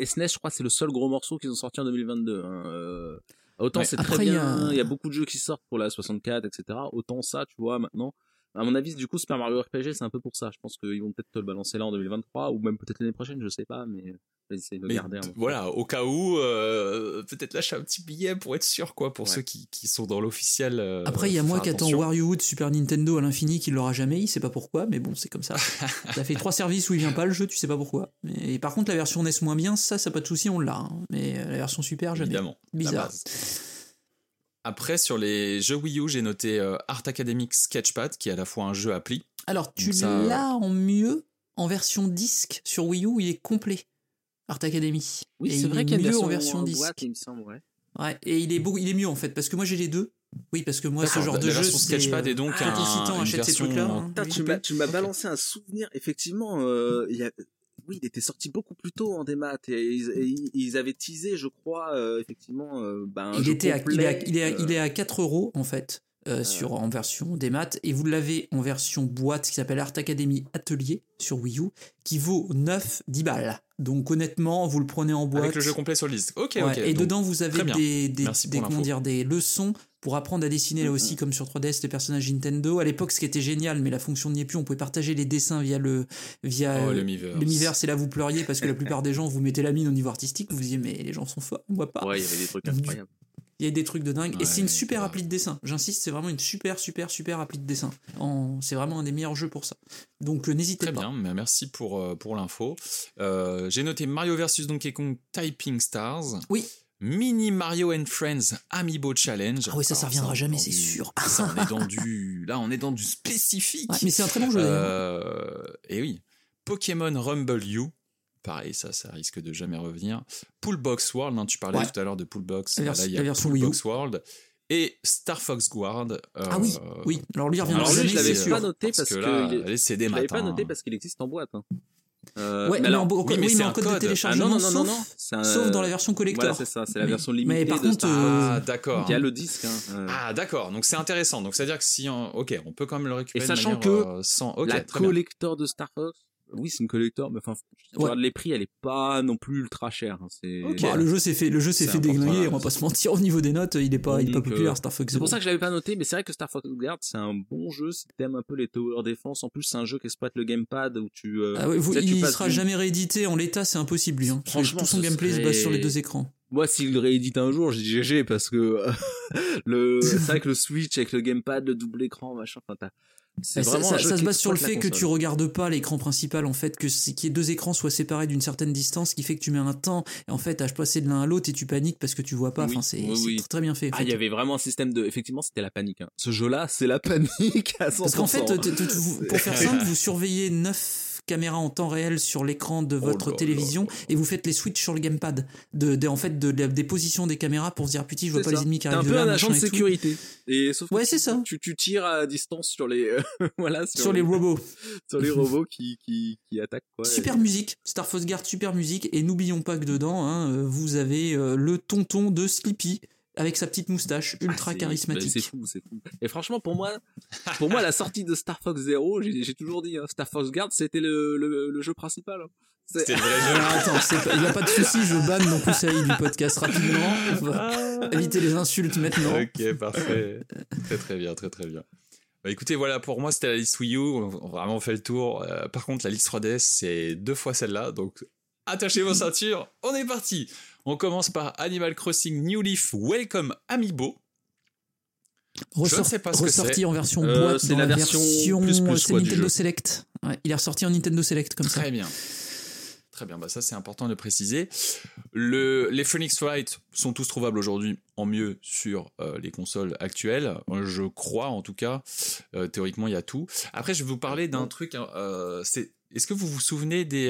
au- SNES, je crois c'est le seul gros morceau qu'ils ont sorti en 2022. hein. Euh, autant Ouais. c'est très il y bien, a- il y, a beaucoup de jeux qui sortent pour la 64, etc. Autant ça, tu vois, maintenant, À mon avis, du coup, Super Mario RPG, c'est un peu pour ça. Je pense qu'ils vont peut-être te le balancer là en 2023 ou même peut-être l'année prochaine, je sais pas, mais essayer de le Mais garder. hein. voilà, au cas où, euh, peut-être lâcher un petit billet pour être sûr, quoi, pour Ouais. ceux qui, qui sont dans l'officiel. euh, Après, il y a moi qui attends. WarioWare de Super Nintendo à l'infini qui l'aura jamais, il sait pas pourquoi, mais bon, c'est comme ça. ça fait trois services où il vient pas le jeu, tu sais pas pourquoi. Mais, et par contre, la version NES moins bien, ça, ça pas de souci, on l'a. hein. Mais euh, la version Super, jamais. Évidemment. la Bizarre. Après, sur les jeux Wii U, j'ai noté euh, Art Academic Sketchpad, qui est à la fois un jeu appli. Alors, tu ça, l'as en mieux en version disque sur Wii U, il est complet. Art Academy. Oui, Et c'est il vrai est qu'il y a une mieux version, en version en disque. boîte, il me semble, ouais. Ouais, et il est beau, il est mieux en fait, parce que moi j'ai les deux. Oui, parce que moi ce genre la de jeu, version c'est, Sketchpad est donc t'es un- hésitant, une achète ces version trucs-là. en- hein, tu oui. m'as, tu m'as Ok. balancé un souvenir. Effectivement, euh, il y a, oui, il était sorti beaucoup plus tôt en démat et ils, et ils- ils avaient teasé, je crois, euh, effectivement, euh, ben, un Il était à, il, est à, complet, il, est à, euh, il est à 4 euros en fait euh, sur, en version des maths et vous l'avez en version boîte qui s'appelle Art Academy Atelier sur Wii U qui vaut 9 10 balles. Donc honnêtement, vous le prenez en boîte. Avec le jeu complet sur le disque. Ok, Ouais, ok. et donc- dedans vous avez comment dire, des leçons pour apprendre à dessiner là aussi comme sur 3DS les personnages Nintendo. À l'époque ce qui était génial mais la fonction n'y est plus, on pouvait partager les dessins via le via Oh, l'univers c'est là vous pleuriez parce que la plupart des gens vous mettez la mine au niveau artistique, vous vous disiez mais les gens sont forts, on voit pas. Ouais, il y avait des trucs incroyables. Il y a des trucs de dingue. et c'est une super appli de dessin. J'insiste, c'est vraiment une super, super, super appli de dessin. En... C'est vraiment un des meilleurs jeux pour ça. Donc euh, n'hésitez Très pas. bien, mais merci pour, euh, pour l'info. Euh, j'ai noté Mario vs Donkey Kong Typing Stars. Oui. Mini Mario and Friends Amiibo Challenge. Ah oui, ça, ça Alors reviendra on est jamais, c'est du- sûr. ça, on est dans du, là, on est dans du spécifique. Ouais, mais c'est un très bon jeu. Euh, et oui, Pokémon Rumble You. Pareil, ça, ça risque de jamais revenir. Poolbox World, hein, tu parlais Ouais. tout à l'heure de Poolbox. La Là, il y la a version Wii U. Poolbox World. Et Star Fox Guard. euh, Ah oui, oui. Alors lui, il reviendra jamais, je l'avais pas noté parce, parce que que là, il est- CD Je l'avais matin. pas noté parce qu'il existe en boîte. hein. Euh, Ouais, mais mais, en, oui, oui, mais mais en code, code. de Ah, téléchargement, non, non, non, sauf, non, c'est un- sauf dans la version collector. Voilà, c'est ça, c'est la Mais- version mais limitée par de contre, Star euh, Ah, d'accord. Il y a le disque. Hein. euh. Ah, d'accord. Donc c'est intéressant. Donc c'est à dire que si, on- ok, on peut quand même le récupérer. Et sachant de manière, que euh, sans, ok, la bien. collector de Star Fox, oui, c'est une collector, mais enfin, Ouais. les prix, elle est pas non plus ultra chère. hein, C'est Ok. Bah, le jeu s'est fait, le jeu s'est fait déglinguer, on va pas se mentir, au niveau des notes, il est pas, il est pas populaire, euh, Star Fox C'est pour ça que je l'avais pas noté, mais c'est vrai que Star Fox Guard, c'est un bon jeu si t'aimes un peu les tower defense. En plus, c'est un jeu qui exploite le gamepad où tu. euh, Ah ouais, vous- il passes sera jamais réédité en l'état, c'est impossible lui. hein. Franchement, tout son gameplay se base sur les serait- deux écrans. Moi, s'il le réédite un jour, j'ai GG parce que le, c'est vrai que le Switch avec le gamepad, le double écran, machin, enfin, t'as- ça, ça- jeu ça se base sur le fait que tu regardes pas l'écran principal en fait que qu'il y ait deux écrans soient séparés d'une certaine distance ce qui fait que tu mets un temps et en fait à passer de l'un à l'autre et tu paniques parce que tu vois pas Oui, enfin c'est oui, très, très bien fait, en Ah, il y avait vraiment un système de. Effectivement, c'était la panique. hein. Ce jeu-là, c'est la panique à 100%. parce qu'en fait pour faire simple vous surveillez neuf caméras en temps réel sur l'écran de votre Oh là télévision et vous faites les switches sur le gamepad de, de- en fait de, de- des positions des caméras pour se dire putain je vois pas ça. les ennemis qui un arrivent de peu là un agent de machin et sécurité. Et sauf Ouais, c'est ça. Tu, tu tires à distance sur les, voilà, sur, sur les robots sur les robots qui, qui, qui attaquent, quoi. Super musique, Star Fox Guard, super musique, et n'oublions pas que dedans, hein, euh, vous avez euh, le tonton de Sleepy avec sa petite moustache Ah, ultra charismatique. C'est fou, c'est fou. Et franchement, pour moi, pour moi, la sortie de Star Fox Zero, j'ai toujours dit, hein, Star Fox Guard, c'était le, le, le jeu principal. hein. C'est- C'était le vrai jeu. Alors attends, il n'y a pas de souci, je banne donc Koussaï du podcast rapidement. On va éviter les insultes maintenant. Ok, parfait. très très bien, très très bien. Bah, écoutez, voilà, pour moi, c'était la liste Wii U. On a vraiment fait le tour. Euh, par contre, la liste 3DS, c'est deux fois celle-là. Donc, attachez vos ceintures. On est parti. On commence par Animal Crossing New Leaf Welcome Amiibo. Ressort- ne sais pas ce que ressorti c'est. en version Euh, boîte c'est la la version version, plus plus, c'est quoi, du Nintendo. Select. Ouais, il est ressorti en Nintendo Select comme ça. Très bien. Très bien, bah ça c'est important de le préciser. Le, les Phoenix Wright sont tous trouvables aujourd'hui en mieux sur euh, les consoles actuelles. Je crois en tout cas. Euh, théoriquement, il y a tout. Après, je vais vous parler d'un truc. hein, euh, c'est Est-ce que vous vous souvenez des,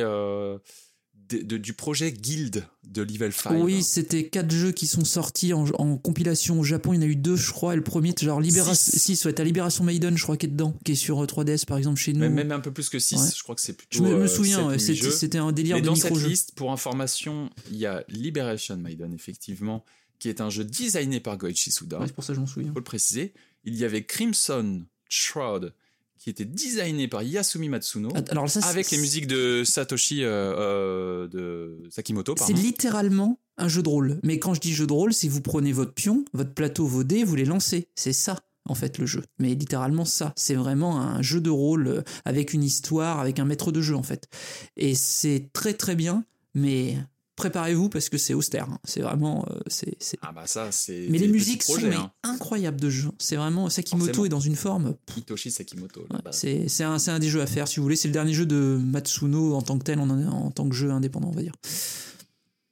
euh, de- du projet Guild de Level 5 Oui, c'était quatre jeux qui sont sortis en, en compilation au Japon. Il y en a eu deux, je crois. Et le premier, genre Libération, Six. 6, ouais, t'as Libération Maiden, je crois, qui est dedans, qui est sur euh, 3DS par exemple chez nous. même, même un peu plus que 6. Ouais. Je crois que c'est plutôt. je me, me euh, souviens, ouais, c'était un délire Mais de dans cette liste, pour information, il y a Liberation Maiden, effectivement, qui est un jeu designé par Goichi Suda. C'est pour ça que je m'en souviens. faut le préciser. Il y avait Crimson Shroud, qui était designé par Yasumi Matsuno, Alors ça, c'est- avec les musiques de Satoshi euh, euh, de Sakimoto. C'est littéralement un jeu de rôle. Mais quand je dis jeu de rôle, c'est vous prenez votre pion, votre plateau, vos dés, vous les lancez. C'est ça, en fait le jeu. Mais littéralement ça, c'est vraiment un jeu de rôle euh, avec une histoire, avec un maître de jeu en fait. Et c'est très très bien, mais préparez-vous parce que c'est austère. hein. C'est vraiment, euh, c'est, Ah bah ça, c'est. Mais les musiques projets, sont hein. incroyables de jeu. C'est vraiment Sakimoto Forcément. est dans une forme. Hitoshi Sakimoto. Ouais, bah, c'est c'est un, un des jeux à faire si vous voulez. C'est le dernier jeu de Matsuno en tant que tel, en, en tant que jeu indépendant, on va dire.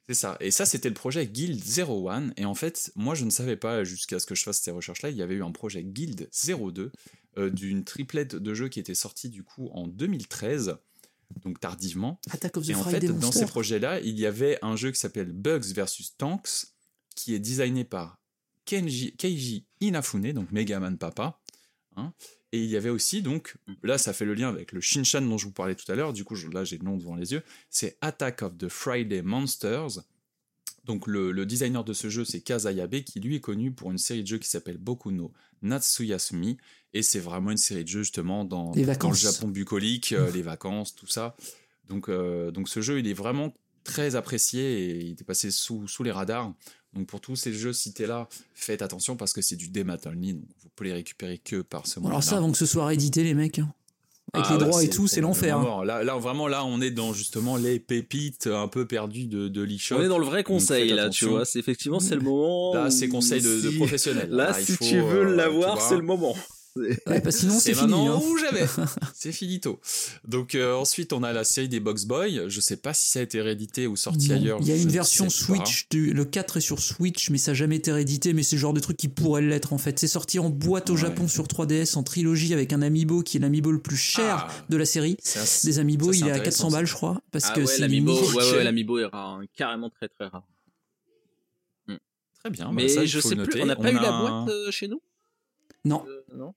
C'est ça. Et ça, c'était le projet Guild 01. Et en fait, moi, je ne savais pas, jusqu'à ce que je fasse ces recherches-là, il y avait eu un projet Guild 02 euh, d'une triplette de jeux qui était sorti du coup en 2013, donc tardivement. Attack of the Et en fait, dans Monster. ces projets-là, il y avait un jeu qui s'appelle Bugs vs Tanks, qui est designé par Kenji, Keiji Inafune, donc Megaman Papa. hein. Et il y avait aussi, donc, là, ça fait le lien avec le Shinshan dont je vous parlais tout à l'heure. Du coup, je- là, j'ai le nom devant les yeux. C'est Attack of the Friday Monsters. Donc, le, le designer de ce jeu, c'est Kazayabe, qui lui est connu pour une série de jeux qui s'appelle Boku no Natsuyasumi. Et c'est vraiment une série de jeux, justement, dans, le. Japon bucolique, euh, les vacances, tout ça. Donc, euh, donc ce jeu, il est vraiment très apprécié et il est passé sous, sous les radars. Donc pour tous ces jeux cités là, faites attention parce que c'est du démat only, donc vous pouvez les récupérer que par ce moyen. alors ça, avant que ce soit réédité, les mecs, hein. Avec Ah les ouais, droits et tout, c'est l'enfer. hein. Là, là, vraiment, là, on est dans justement les pépites un peu perdues de, de l'eShop. On est dans le vrai conseil là, tu vois. C'est effectivement c'est le moment. Là, c'est conseil de, de si- professionnel. Là, si faut, tu veux euh, l'avoir, c'est le moment. Ouais, parce que sinon, c'est fini. maintenant hein. ou jamais. c'est finito. Donc euh, ensuite, on a la série des Box Boy. Je sais pas si ça a été réédité ou sorti Non. ailleurs. Il y a une ne version. Switch, du- le 4 est sur Switch, mais ça n'a jamais été réédité, mais c'est le genre de truc qui pourrait l'être en fait. C'est sorti en boîte au Ouais. Japon sur 3DS en trilogie avec un amiibo qui est l'amiibo le plus cher Ah. de la série. C'est assez- Des amiibo, ça, il est à intéressant, 400 balles, je crois, parce Ah que ouais, c'est l'amiibo, limité. ouais, ouais, l'amiibo est rare, hein, carrément très très rare. Très bien. bah, Mais ça, je sais plus, noter. on n'a pas eu a la un- boîte euh, chez nous? Non, Euh, Non.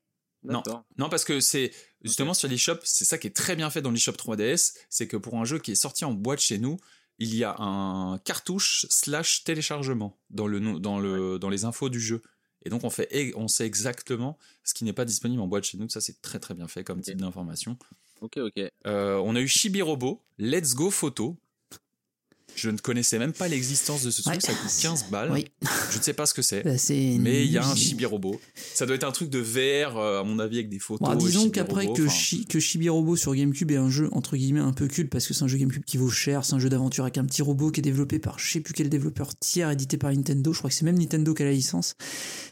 Non. Non, parce que c'est justement sur l'eShop, c'est ça qui est très bien fait dans l'eShop 3DS, c'est que pour un jeu qui est sorti en boîte chez nous, il y a un cartouche slash téléchargement dans, le, dans, le, dans les infos du jeu. Et donc on, fait, e- on sait exactement ce qui n'est pas disponible en boîte chez nous. Ça, c'est très très bien fait comme type d'information. Ok, ok. Euh, on a eu Chibi-Robo, Let's Go Photo. Je ne connaissais même pas l'existence de ce truc, Ouais. ça coûte 15 balles. oui, Je ne sais pas ce que c'est. Bah. Mais il y a un nul. Chibi-Robo. Ça doit être un truc de VR, euh, à mon avis, avec des photos. Bon, disons qu'après que, Chi- que Chibi Robo sur GameCube est un jeu entre guillemets un peu culte parce que c'est un jeu GameCube qui vaut cher, c'est un jeu d'aventure avec un petit robot qui est développé par je sais plus quel développeur tiers édité par Nintendo, je crois que c'est même Nintendo qui a la licence.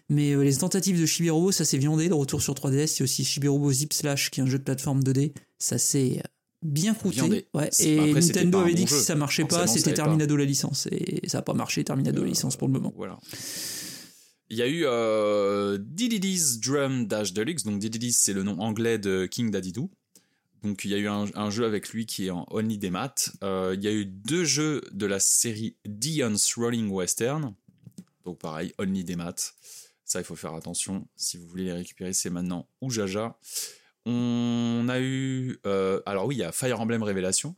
Mais euh, les tentatives de Chibi Robo, ça s'est viandé, le retour sur 3DS, il y a aussi Chibi Robo Zip Slash qui est un jeu de plateforme 2D, ça s'est bien croûté. Viandé. Ouais. C'est- Et après, Nintendo avait dit que si ça marchait pas, Forcément, c'était allait pas. Terminado la licence et ça a pas marché Terminado la licence pour le moment. Voilà. Il y a eu euh, Diddy's Drum Dash Deluxe. Donc Diddy's, c'est le nom anglais de King Daddy-Doo. Donc il y a eu un, un jeu avec lui qui est en Only des maths. Euh, il y a eu deux jeux de la série Dion's Rolling Western. Donc pareil, Only des maths. Ça, il faut faire attention. Si vous voulez les récupérer, c'est maintenant ou jaja. On a eu... euh, alors oui, il y a Fire Emblem Révélation.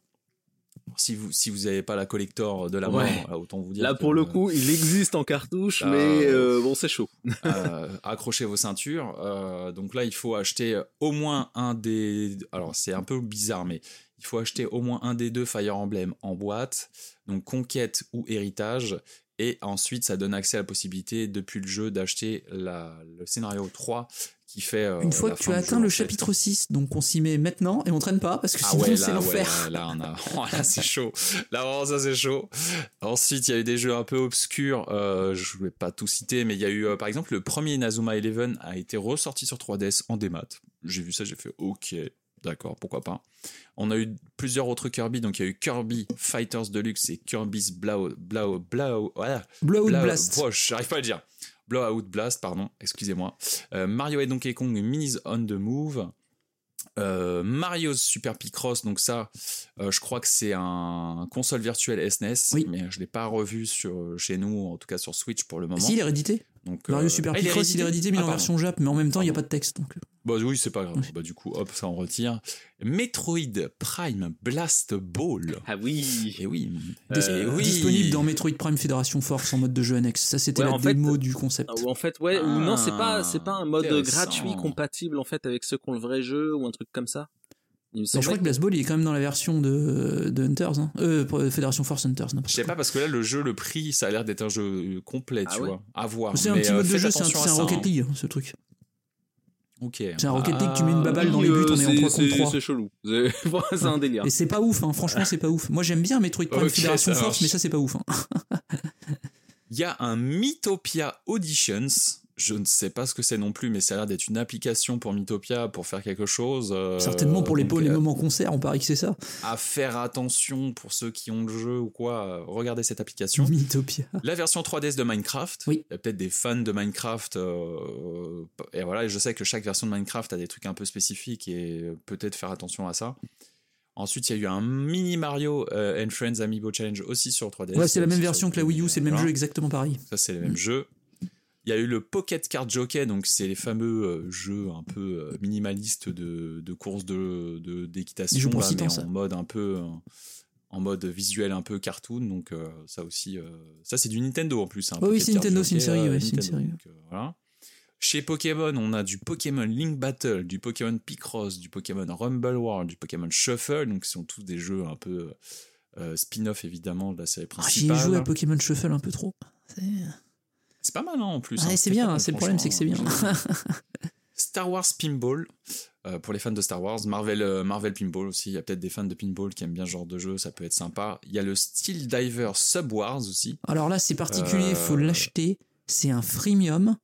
Si vous si vous n'avez pas la collector de la mort, Ouais. euh, autant vous dire Là, que, pour le euh, coup, il existe en cartouche, Ah, mais euh, bon, c'est chaud. euh, accrochez vos ceintures. Donc là, il faut acheter au moins un des. Alors, c'est un peu bizarre, mais il faut acheter au moins un des deux Fire Emblem en boîte, donc conquête ou héritage. Et ensuite, ça donne accès à la possibilité, depuis le jeu, d'acheter le scénario 3 qui fait. euh, Une fois que tu as atteint le chapitre 6, donc on s'y met maintenant et on traîne pas parce que Ah sinon ouais, c'est là, ouais, l'enfer. là, on a, oh, là, c'est chaud. Là, vraiment, ça, c'est chaud. Ensuite, il y a eu des jeux un peu obscurs. Euh, je vais pas tout citer, mais il y a eu, euh, par exemple, le premier Nazuma Eleven a été ressorti sur 3DS en démat. J'ai vu ça, j'ai fait OK, d'accord, pourquoi pas. On a eu plusieurs autres Kirby. Donc, il y a eu Kirby Fighters Deluxe et Kirby's Blow, Blow, Blow, voilà. Blow- Blast. Oh, j'arrive pas à le dire. Blowout Blast, pardon, excusez-moi. Euh, Mario et Donkey Kong Minis on the Move. Euh, Mario's Super Picross, donc ça, euh, je crois que c'est un console virtuelle SNES, Oui. mais je l'ai pas revu sur chez nous, en tout cas sur Switch pour le moment. Si, il est réédité. Donc, Mario euh, Super ah, Picross, il est réédité, mais Ah, en version Jap, mais en même temps, il n'y a pas de texte. Donc. euh. Bah oui, c'est pas grave. Oui. Bah du coup, hop, ça on retire. Metroid Prime Blast Ball. Ah oui. Et oui, Dis- Eh oui. Disponible dans Metroid Prime Fédération Force en mode de jeu annexe. Ça, c'était Ouais, la en fait- démo du concept. Ah, En fait, ouais, ou non, c'est pas, c'est pas un mode gratuit compatible en fait avec ceux qui ont le vrai jeu ou un truc comme ça. Il me Mais je crois que Blast Ball, il est quand même dans la version de, de Hunters. Hein. Euh, pour- Fédération Force Hunters. Je sais quoi. pas parce que là le jeu, le prix, ça a l'air d'être un jeu complet, Ah tu ouais vois, à voir. C'est un petit euh, mode de jeu, c'est un, Rocket hein. League, ce truc. Ok. C'est un Rocket League, tu mets une Ah, baballe dans les buts, Euh, on est en c'est- 3 contre c'est- 3. C'est chelou. C'est c'est un délire. Et c'est pas ouf, hein. franchement, c'est pas ouf. Moi, j'aime bien Metroid Prime Ok, Fédération Force, marche. mais ça, c'est pas ouf. hein. Il y a un Mythopia Auditions. Je ne sais pas ce que c'est non plus, mais ça a l'air d'être une application pour Mythopia pour faire quelque chose. euh, Certainement pour les, donc, les euh, moments concert, on parie que c'est ça. À faire attention pour ceux qui ont le jeu ou quoi, euh, regardez cette application. Mythopia. La version 3DS de Minecraft. Oui. Il y a peut-être des fans de Minecraft. euh, et voilà, je sais que chaque version de Minecraft a des trucs un peu spécifiques et peut-être faire attention à ça. Ensuite, il y a eu un mini Mario euh, and Friends Amiibo Challenge aussi sur 3DS. Ouais, c'est la même version que la Wii U, c'est le même jeu exactement pareil. Ça, c'est les mêmes jeux. Il y a eu le Pocket Card Jockey, donc c'est les fameux euh, jeux un peu euh, minimalistes de, de courses de de- d'équitation, là, mais ans, ça. en mode un peu euh, en mode visuel un peu cartoon. Donc euh, ça aussi, euh, ça c'est du Nintendo en plus. hein, oui, c'est Nintendo, c'est une série, euh, ouais, c'est une série. Donc, voilà. Chez Pokémon, on a du Pokémon Link Battle, du Pokémon Picross, du Pokémon Rumble World, du Pokémon Shuffle, donc ce sont tous des jeux un peu spin-off évidemment de la série Ah, J'y ai principale. joué à Pokémon Shuffle un peu trop. C'est c'est pas mal hein, en plus. Ouais, hein, c'est bien, mal, c'est le problème, c'est que c'est bien. franchement. Star Wars Pinball, euh, pour les fans de Star Wars, Marvel, euh, Marvel Pinball aussi, il y a peut-être des fans de pinball qui aiment bien ce genre de jeu, ça peut être sympa. Il y a le Steel Diver Sub Wars aussi. Alors là, c'est particulier, faut Euh, l'acheter. C'est un freemium.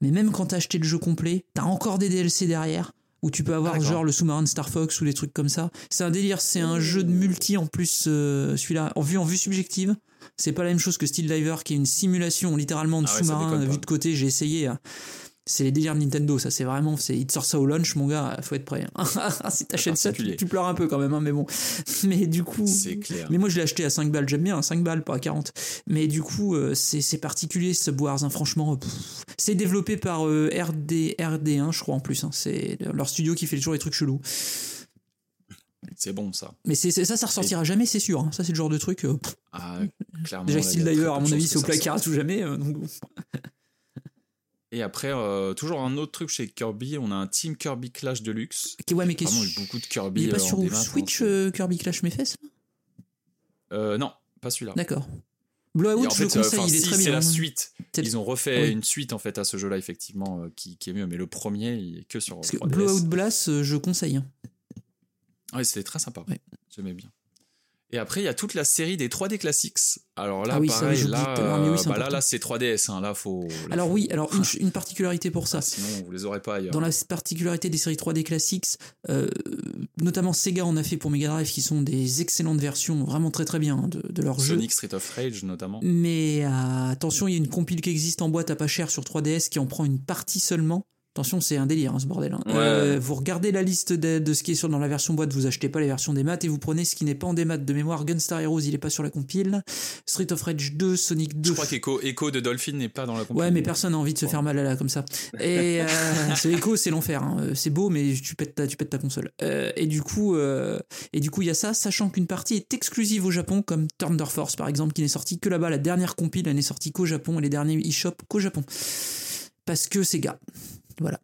Mais même quand t'as acheté le jeu complet, t'as encore des DLC derrière. Où tu peux avoir Ah, genre le sous-marin de Star Fox ou des trucs comme ça. C'est un délire, c'est un jeu de multi en plus, euh, celui-là, en vue, en vue subjective. C'est pas la même chose que Steel Diver qui est une simulation littéralement de Ah ouais, sous-marin déconne vu de côté. J'ai essayé. hein. C'est les délires de Nintendo, ça c'est vraiment, c'est, il te sort ça au lunch, mon gars, faut être prêt. hein. si t'achètes ça, tu, tu pleures un peu quand même, hein, mais bon. Mais du coup. C'est clair. Mais moi, je l'ai acheté à 5 balles. J'aime bien, hein, 5 balles, pas à 40. Mais du coup, euh, c'est c'est particulier, Subwars. Hein, franchement, euh, c'est développé par euh, RD, RD1, je crois, en plus. hein. c'est leur studio qui fait toujours les trucs chelous. C'est bon ça. Mais c'est ça, ça ressortira jamais, c'est sûr. hein. Ça, c'est le genre de truc. euh. Ah, clairement. déjà, il Diver, peu à mon avis, c'est au placard à tout jamais. euh, donc. Et après, euh, toujours un autre truc chez Kirby, on a un Team Kirby Clash Deluxe. Ok, ouais, mais qui est, il beaucoup de il Kirby. est pas euh, sur Switch, Kirby Clash Mes-Fesses c'est- Euh, non, pas celui-là. D'accord. Blowout, en je le conseille, il est si, très c'est la suite. Ils ont refait Ah oui. une suite en fait à ce jeu-là effectivement qui, qui est mieux, mais le premier il est que sur Parce que 3DS. Blowout Blast, je conseille. Ouais, c'était très sympa. Ouais. J'aimais bien. Et après, il y a toute la série des 3D Classics. Alors là, Ah oui, pareil, là, oui, bah là, c'est 3DS. Hein, là, faut. là, Alors faut- oui, alors une, une particularité pour ça. Ah, sinon, vous les aurez pas ailleurs. Dans la particularité des séries 3D classiques, euh, notamment Sega en a fait pour Mega Drive, qui sont des excellentes versions, vraiment très très bien hein, de, de leur jeu. Sonic Street of Rage notamment. Mais euh, attention, il y a une compile qui existe en boîte à pas cher sur 3DS qui en prend une partie seulement. Attention, c'est un délire hein, ce bordel. hein. Ouais. Euh, vous regardez la liste de, de ce qui est sur dans la version boîte, vous achetez pas les versions des maths et vous prenez ce qui n'est pas en démat de mémoire. Gunstar Heroes, il est pas sur la compile. Street of Rage 2, Sonic 2. Je crois qu'Echo Echo de Dolphin n'est pas dans la compagnie. Ouais, mais personne n'a envie de se faire mal à la comme ça. Et euh, ce écho, c'est l'enfer. hein. Euh, C'est beau, mais tu pètes ta, tu pètes ta console. Euh, et du coup, et du coup, il y a ça, sachant qu'une partie est exclusive au Japon, comme Thunder Force par exemple, qui n'est sortie que là-bas. La dernière compile, elle n'est sortie qu'au Japon, et les derniers eShop qu'au Japon, parce que c'est gars. Voilà.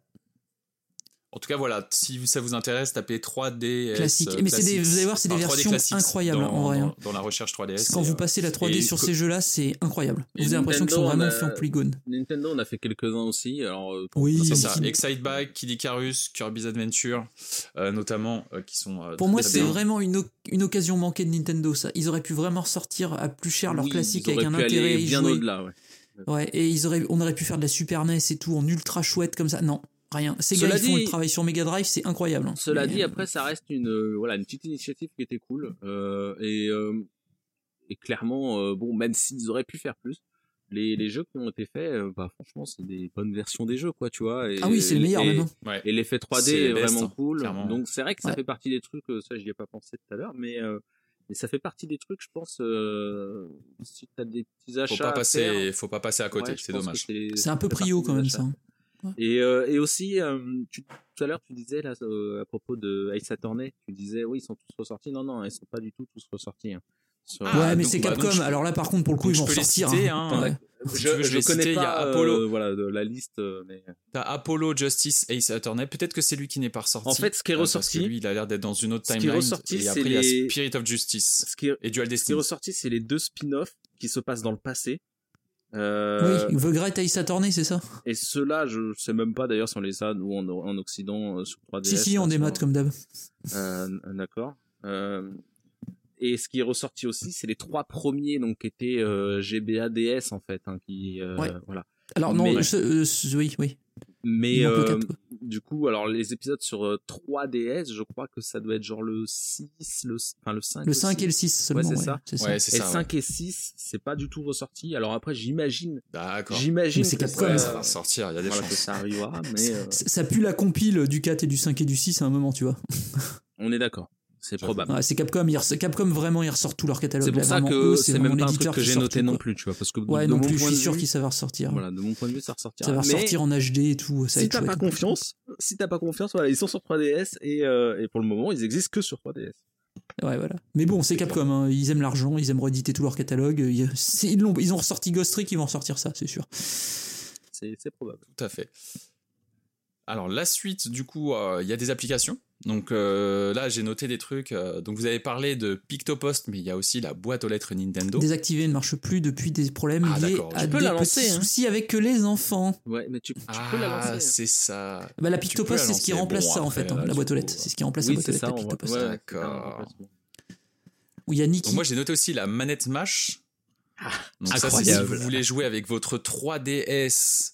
En tout cas, voilà, si ça vous intéresse, tapez 3D. Classique. Mais c'est des- vous allez voir, c'est des versions incroyables, dans, en vrai, hein. Dans, dans la recherche 3DS. Quand vous euh, passez la 3D et sur ces jeux-là, c'est incroyable. Et Vous avez l'impression qu'ils sont Nintendo, vraiment a- faits en polygone. Nintendo, on a fait quelques-uns aussi. Alors, euh, Oui, C'est mais ça, qui- Excite Bike, Kid Icarus, Kirby's Adventure, euh, notamment, euh, qui sont. euh, Pour moi, c'est vraiment une, occasion manquée de Nintendo, ça. Ils auraient pu vraiment ressortir à plus cher leur oui, classique avec un auraient pu intérêt bien jouer. au-delà. Ouais. Ouais, et ils auraient, on aurait pu faire de la Super NES et tout en ultra chouette comme ça. Non, rien. Ces gars, ils font le travail sur Mega Drive, c'est incroyable. hein. Cela Mais, dit, euh, après, ça reste une, euh, voilà, une petite initiative qui était cool. Euh, et, euh, et clairement, euh, bon, même s'ils auraient pu faire plus, les, les jeux qui ont été faits, bah, franchement, c'est des bonnes versions des jeux, quoi, tu vois. Et, Ah oui, c'est le meilleur et, même. hein. Ouais. Et l'effet 3D C'est est best, vraiment hein, cool. clairement. Donc c'est vrai que ça Ouais. fait partie des trucs, ça j'y ai pas pensé tout à l'heure, mais, euh, mais ça fait partie des trucs, je pense, euh, si tu as des petits achats. Faut pas à passer, faire, faut pas passer à côté, ouais, c'est dommage. c'est- un peu prio quand même, ça. hein. Et, euh, et aussi, euh, tu, tout à l'heure, tu disais là, euh, à propos de Ace Attorney, tu disais oui, ils sont tous ressortis. Non, non, ils sont pas du tout tous ressortis. hein. Ah, ouais, mais donc, c'est Capcom. je- Alors là, par contre, pour le coup, donc ils je vont peux les sortir. citer, hein. hein. Je, veux, je vais connais citer, il y a pas Apollo. euh, voilà, de la liste, euh, mais T'as Apollo Justice Ace Attorney. Peut-être que c'est lui qui n'est pas ressorti. En fait, ce qui est euh, parce ressorti- que lui, il a l'air d'être dans une autre ce qui est timeline. ressorti, et c'est après, il y a les- Spirit of Justice ce qui est, et Dual ce qui est Destiny. ressorti, c'est les deux spin-offs qui se passent dans le passé. Euh, Oui, The Great Ace Attorney, c'est ça? Et ceux-là, je sais même pas d'ailleurs si on les a nous en, en Occident euh, sur 3DS. Si, si, là, démat comme d'hab. Euh, D'accord. Euh, et ce qui est ressorti aussi, c'est les trois premiers donc qui étaient euh, GBA DS en fait, hein, qui euh, Ouais. voilà. Alors non, Mais- je- euh, oui, oui. Mais euh, du coup, alors les épisodes sur euh, 3DS, je crois que ça doit être genre le 6, le, enfin le 5. Le 5 et le 6 seulement. c'est ouais, ça. c'est ça. Ouais, Et c'est le ça. 5 et 6, c'est pas du tout ressorti. Alors après, j'imagine, D'accord. j'imagine Mais c'est que Capcom, ça, Ça va sortir, il y a des voilà, que chances. ça arrivera, mais euh, Ça- Ça pue la compile du 4 et du 5 et du 6 à un moment, tu vois. on est d'accord. C'est probable. Ouais, c'est Capcom, ils Capcom vraiment, ils ressortent tout leur catalogue. C'est pour ça que c'est même pas un truc que j'ai sort noté tout, non plus, tu vois, parce que Ouais, de non mon plus, je point suis sûr vue, qu'il ça va ressortir. Voilà, de mon point de vue, ça ressortira. Ça va ressortir en HD et tout. Ça si t'as pas confiance, si t'as pas confiance, voilà, ils sont sur 3DS et, euh, et pour le moment, ils existent que sur 3DS. Ouais, voilà. Mais bon, c'est Capcom, hein, ils aiment l'argent, ils aiment rééditer tout leur catalogue. Ils, ont ressorti Ghost Trick, ils vont ressortir ça, c'est sûr. C'est c'est probable. Tout à fait. Alors la suite, du coup, euh, il y a des applications. Donc euh, là, j'ai noté des trucs. euh, donc vous avez parlé de Pictopost, mais il y a aussi la boîte aux lettres Nintendo. Désactivé ne marche plus depuis des problèmes Ah, liés à des peux la petits hein. soucis avec les enfants. Ouais, mais tu, tu peux la Ah, lancer. hein. c'est ça. Bah, la Pictopost, la c'est ce qui remplace Bon, ça en fait, hein, là, la boîte aux lettres. C'est ce qui remplace Oui, la boîte aux lettres, Pictopost. ouais, D'accord. c'est un remplacement. Où il y a Nicky. Donc moi, j'ai noté aussi la manette Mash. Donc ça, c'est si vous voulez jouer avec votre 3DS.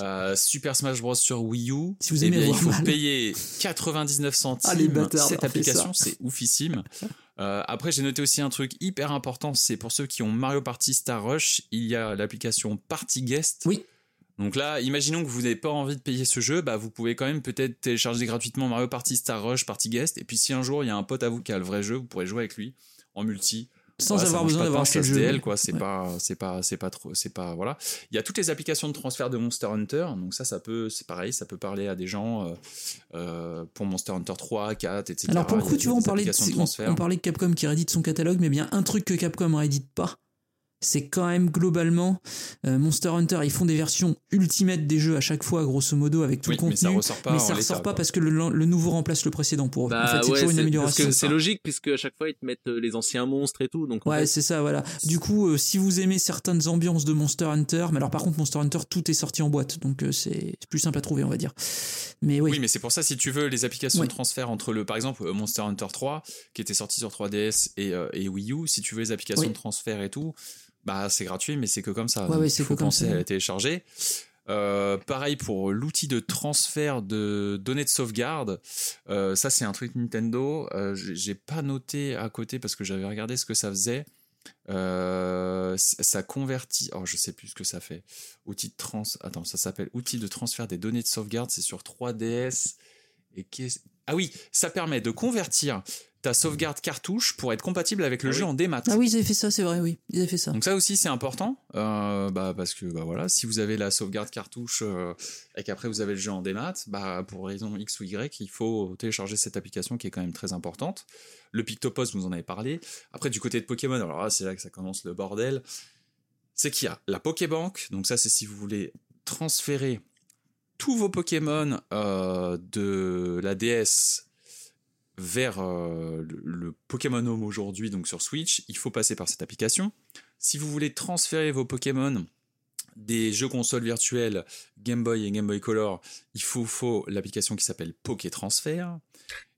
Euh, Super Smash Bros sur Wii U, Si vous eh aimez bien, il faut mal. payer 99 centimes Ah, les bâtards, cette application, c'est oufissime. Euh, après, j'ai noté aussi un truc hyper important, c'est pour ceux qui ont Mario Party Star Rush, il y a l'application Party Guest. Oui. Donc là, imaginons que vous n'avez pas envie de payer ce jeu, bah vous pouvez quand même peut-être télécharger gratuitement Mario Party Star Rush Party Guest. Et puis si un jour il y a un pote à vous qui a le vrai jeu, vous pourrez jouer avec lui en multi. Sans Voilà, avoir besoin d'avoir acheté le jeu. quoi. C'est Ouais. pas, c'est pas, c'est pas trop, c'est pas, voilà. Il y a toutes les applications de transfert de Monster Hunter, donc ça, ça peut, c'est pareil, ça peut parler à des gens euh, euh, pour Monster Hunter 3, 4, etc. Alors pour le coup, tu vois, on parlait, de, on parlait de Capcom qui réédite son catalogue, mais bien un truc que Capcom réédite pas, c'est quand même globalement euh, Monster Hunter. Ils font des versions ultimates des jeux à chaque fois, grosso modo, avec tout Oui, le mais contenu. ça ressort pas mais ça ressort pas parce que le, le nouveau remplace le précédent pour eux. Bah en fait, c'est ouais, toujours une amélioration. c'est logique puisque à chaque fois ils te mettent euh, les anciens monstres et tout. Donc en Ouais, fait, c'est ça, voilà. Du coup, euh, si vous aimez certaines ambiances de Monster Hunter, mais alors par contre, Monster Hunter, tout est sorti en boîte, donc euh, c'est plus simple à trouver, on va dire. Mais oui, Oui, mais c'est pour ça, si tu veux, les applications Ouais. de transfert entre le, par exemple, euh, Monster Hunter 3, qui était sorti sur 3DS et, euh, et Wii U, si tu veux les applications Oui. de transfert et tout, bah c'est gratuit, mais c'est que comme ça. Ouais, ouais, il c'est faut que comme penser ça. à la télécharger. Euh, pareil pour l'outil de transfert de données de sauvegarde. Euh, ça, c'est un truc Nintendo. Euh, j'ai pas noté à côté parce que j'avais regardé ce que ça faisait. Euh, ça convertit. Oh, je sais plus ce que ça fait. Outil de trans. Attends, ça s'appelle outil de transfert des données de sauvegarde. C'est sur 3DS. Et qu'est-ce- Ah oui, ça permet de convertir ta sauvegarde cartouche pour être compatible avec le Ah jeu oui. en démat. Ah oui, ils avaient fait ça, c'est vrai, oui. Ils avaient fait ça. Donc ça aussi c'est important, euh, bah, parce que bah voilà, si vous avez la sauvegarde cartouche euh, et qu'après vous avez le jeu en démat, bah pour raison X ou Y, il faut télécharger cette application qui est quand même très importante. Le Pictopost, vous en avez parlé. Après du côté de Pokémon, alors là c'est là que ça commence le bordel, c'est qu'il y a la Pokébank, donc ça c'est si vous voulez transférer tous vos Pokémon euh, de la DS vers euh, le, le Pokémon Home aujourd'hui, donc sur Switch, il faut passer par cette application. Si vous voulez transférer vos Pokémon des jeux consoles virtuels Game Boy et Game Boy Color, il faut, faut l'application qui s'appelle Poké Transfert.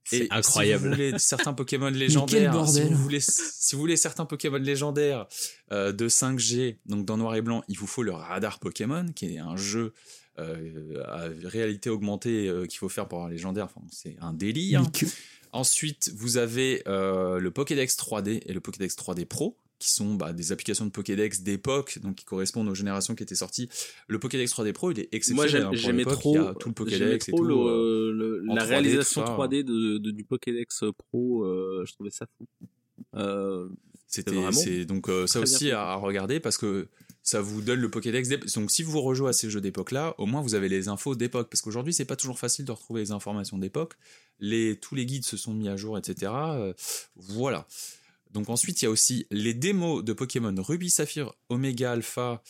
C'est Et incroyable. Si vous voulez certains Pokémon légendaires, si vous voulez, si vous voulez certains Pokémon légendaires euh, de 5G, donc dans noir et blanc, il vous faut le Radar Pokémon, qui est un jeu euh, à réalité augmentée euh, qu'il faut faire pour un légendaire. Enfin, c'est un délire. Que- Ensuite, vous avez euh, le Pokédex 3D et le Pokédex 3D Pro, qui sont bah, des applications de Pokédex d'époque, donc qui correspondent aux générations qui étaient sorties. Le Pokédex 3D Pro, il est Moi exceptionnel. j'aime- hein, j'aimais trop, tout le Pokédex et trop tout. le- euh, le- la 3D, réalisation tout ça. 3D de, de- du Pokédex Pro. euh, je trouvais ça fou. Euh, C'était donc euh, ça aussi à, à regarder parce que ça vous donne le Pokédex donc si vous rejouez à ces jeux d'époque là au moins vous avez les infos d'époque parce qu'aujourd'hui c'est pas toujours facile de retrouver les informations d'époque tous les guides se sont mis à jour etc Euh, voilà donc ensuite il y a aussi les démos de Pokémon Ruby Saphir Omega Alpha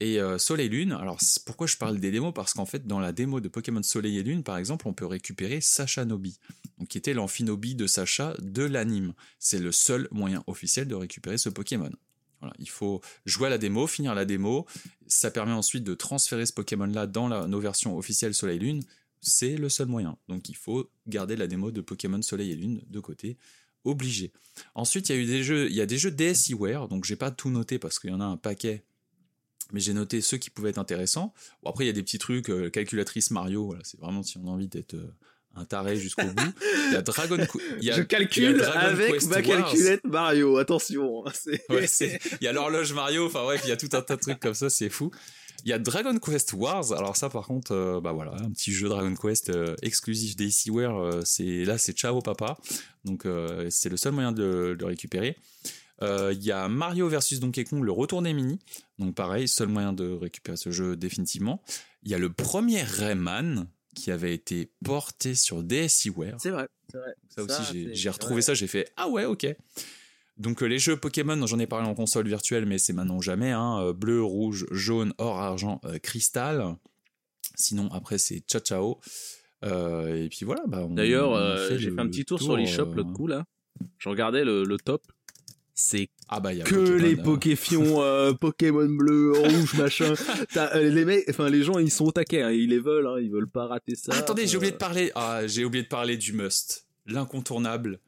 et euh, Soleil Lune. Alors pourquoi je parle des démos? Parce qu'en fait dans la démo de Pokémon Soleil et Lune par exemple on peut récupérer Sacha Nobi, donc, qui était l'amphinobi de Sacha de l'anime. C'est le seul moyen officiel de récupérer ce Pokémon. Il faut jouer à la démo, finir la démo. Ça permet ensuite de transférer ce Pokémon-là dans nos versions officielles Soleil Lune. C'est le seul moyen. Donc il faut garder la démo de Pokémon Soleil et Lune de côté. Obligé. Ensuite, il y a eu des jeux, il y a des jeux DSiWare, donc j'ai pas tout noté parce qu'il y en a un paquet, mais j'ai noté ceux qui pouvaient être intéressants. Après, il y a des petits trucs, euh, calculatrice Mario, c'est vraiment si on a envie d'être euh, un taré jusqu'au bout. Il y a Dragon Qu- il y a- Je calcule avec Quest ma Wars. calculette Mario, attention. hein, Ouais, il y a l'horloge Mario, enfin bref, il y a tout un tas de trucs comme ça, c'est fou. Il y a Dragon Quest Wars, alors ça par contre, euh, bah voilà, un petit jeu Dragon Quest euh, exclusif d'ACWare, euh, c'est là c'est ciao papa, donc c'est le seul moyen de, le- de le récupérer. Il y a Mario versus Donkey Kong, le retour des mini, donc pareil, seul moyen de récupérer ce jeu définitivement. Il y a le premier Rayman qui avait été porté sur DSiWare. C'est vrai, c'est vrai. Ça aussi, j'ai- retrouvé ouais. ça, j'ai fait ah ouais, ok. Donc euh, les jeux Pokémon, j'en ai parlé en console virtuelle, mais c'est maintenant jamais. Hein, euh, bleu, rouge, jaune, or, argent, euh, cristal. Sinon après c'est ciao ciao. Euh, et puis voilà. Bah, D'ailleurs, j'ai fait un petit tour sur l'eShop l'autre coup là. Je regardais le, le top. C'est Ah bah il y a que Pokémon, les euh, Pokéfions, euh, Pokémon bleu, rouge, machin. T'as, euh, les mecs, enfin les gens, ils sont au taquet, hein, ils les veulent, hein, ils veulent pas rater ça. Ah, attendez, j'ai oublié de Euh, parler. Ah, j'ai oublié de parler du must, l'incontournable.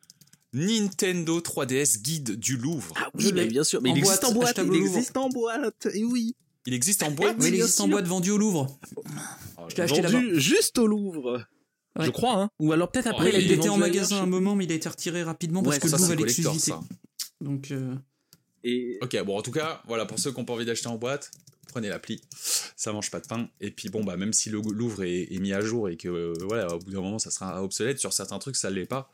Nintendo 3DS guide du Louvre. Ah Je oui, mais bien sûr, mais il existe en boîte, il au Louvre. existe en boîte, et oui. Il existe en boîte. Mais il existe en boîte vendu au Louvre. Oh, Je l'ai acheté là-bas. Vendu juste au Louvre. Ouais. Je crois, hein. Ou alors peut-être après, il, il était en magasin un moment, mais il a été retiré rapidement parce que ça le Louvre c'est a l'exclusivité. Donc, euh, Et Ok, bon, en tout cas, voilà, pour ceux qui n'ont pas envie d'acheter en boîte, prenez l'appli, ça mange pas de pain. Et puis bon, bah, même si le Louvre est, est mis à jour et que, euh, voilà, au bout d'un moment, ça sera obsolète, sur certains trucs, ça l'est pas.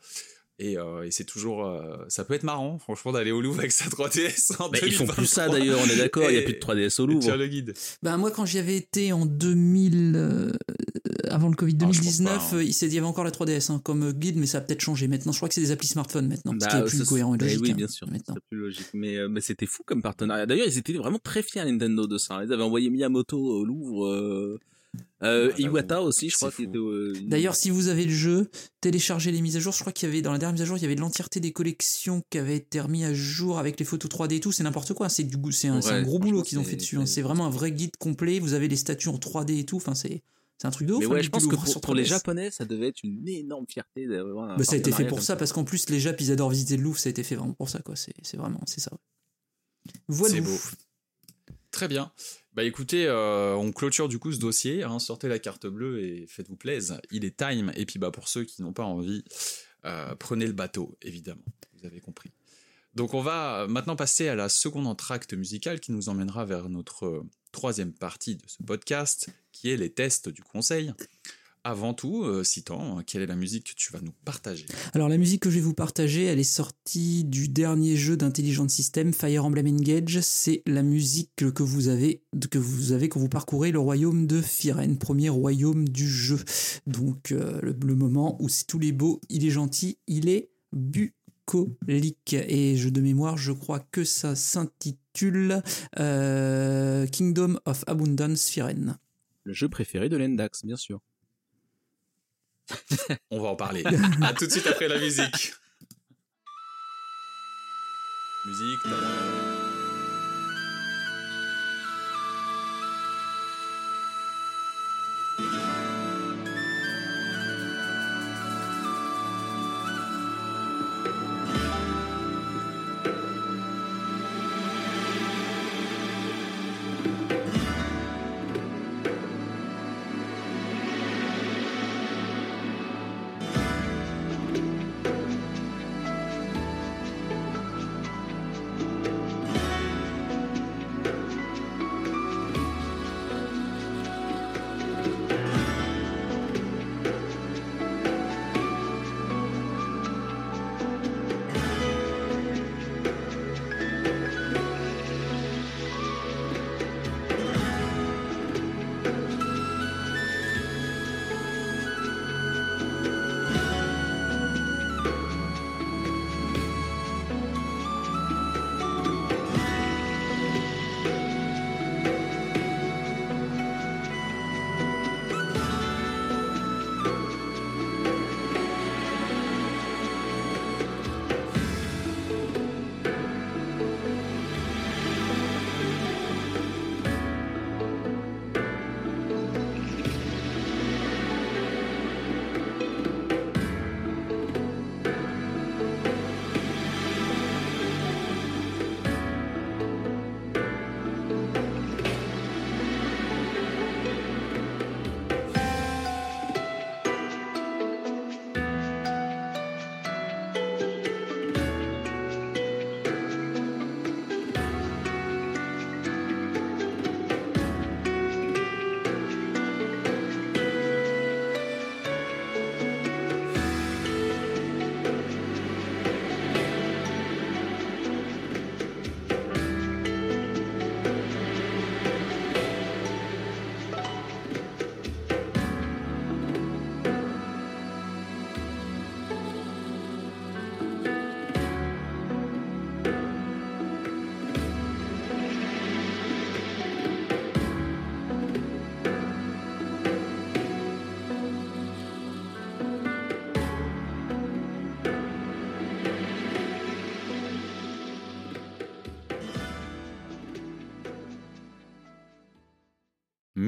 Et, euh, et c'est toujours. euh, ça peut être marrant, franchement, d'aller au Louvre avec sa 3DS en Mais ils font plus ça 2023. d'ailleurs, on est d'accord, il y a plus de Et- 3DS au Et tiens Louvre. le guide. bah, moi, quand j'y avais été en 2000, euh, avant le Covid Ah, je pense 2019, pas, hein. euh, il s'est dit, il y avait encore la 3DS hein, comme euh, guide, mais ça a peut-être changé. Maintenant, je crois que c'est des applis smartphone maintenant, ce qui Bah, est plus cohérent et c'est- logique. oui, hein, bien sûr, Maintenant. c'est plus logique. Mais, euh, mais c'était fou comme partenariat. D'ailleurs, ils étaient vraiment très fiers Nintendo de ça. Ils avaient envoyé Miyamoto au Louvre. Euh, euh, Ah, Iwata j'avoue, aussi, je crois qu'il était. euh, D'ailleurs, si vous avez le jeu, téléchargez les mises à jour. Je crois qu'il y avait dans la dernière mise à jour, il y avait l'entièreté des collections qui avaient été remis à jour avec les photos 3D et tout. C'est n'importe quoi. C'est du c'est un, un gros boulot qu'ils ont fait dessus. hein. c'est- C'est vraiment un vrai guide complet. Vous avez les statues en 3D et tout. Enfin, c'est c'est un truc de ouf. mais hein, ouais, je pense que pour, les 3DS. Japonais, ça devait être une énorme fierté d'avoir un Bah, ça a été fait pour ça, parce qu'en plus, les Japs, ils adorent visiter le Louvre. Ça a été fait vraiment pour ça, quoi. C'est c'est vraiment, c'est ça. Voilà. C'est beau. Très bien. Bah écoutez, euh, on clôture du coup ce dossier. hein, sortez la carte bleue et faites-vous plaisir. Il est time. Et puis bah pour ceux qui n'ont pas envie, euh, prenez le bateau, évidemment. Vous avez compris. Donc on va maintenant passer à la seconde entracte musicale qui nous emmènera vers notre euh, troisième partie de ce podcast, qui est les tests du conseil. Avant tout, euh, Citan, quelle est la musique que tu vas nous partager? Alors la musique que je vais vous partager, elle est sortie du dernier jeu d'Intelligent System, Fire Emblem Engage. C'est la musique que vous avez que vous avez quand vous parcourez le royaume de Firen, premier royaume du jeu. Donc euh, le, moment où c'est tous les beaux, il est gentil, il est bucolique. Et je de mémoire, je crois que ça s'intitule euh, Kingdom of Abundance Firen. Le jeu préféré de l'Endax, bien sûr. On va en parler. à tout de suite après la musique. Musique.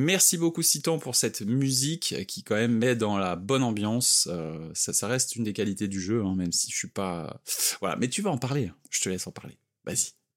Merci beaucoup Citon pour cette musique qui quand même met dans la bonne ambiance. Euh, ça, ça reste une des qualités du jeu, hein, même si je suis pas. Voilà, mais tu vas en parler. hein. Je te laisse en parler. Vas-y.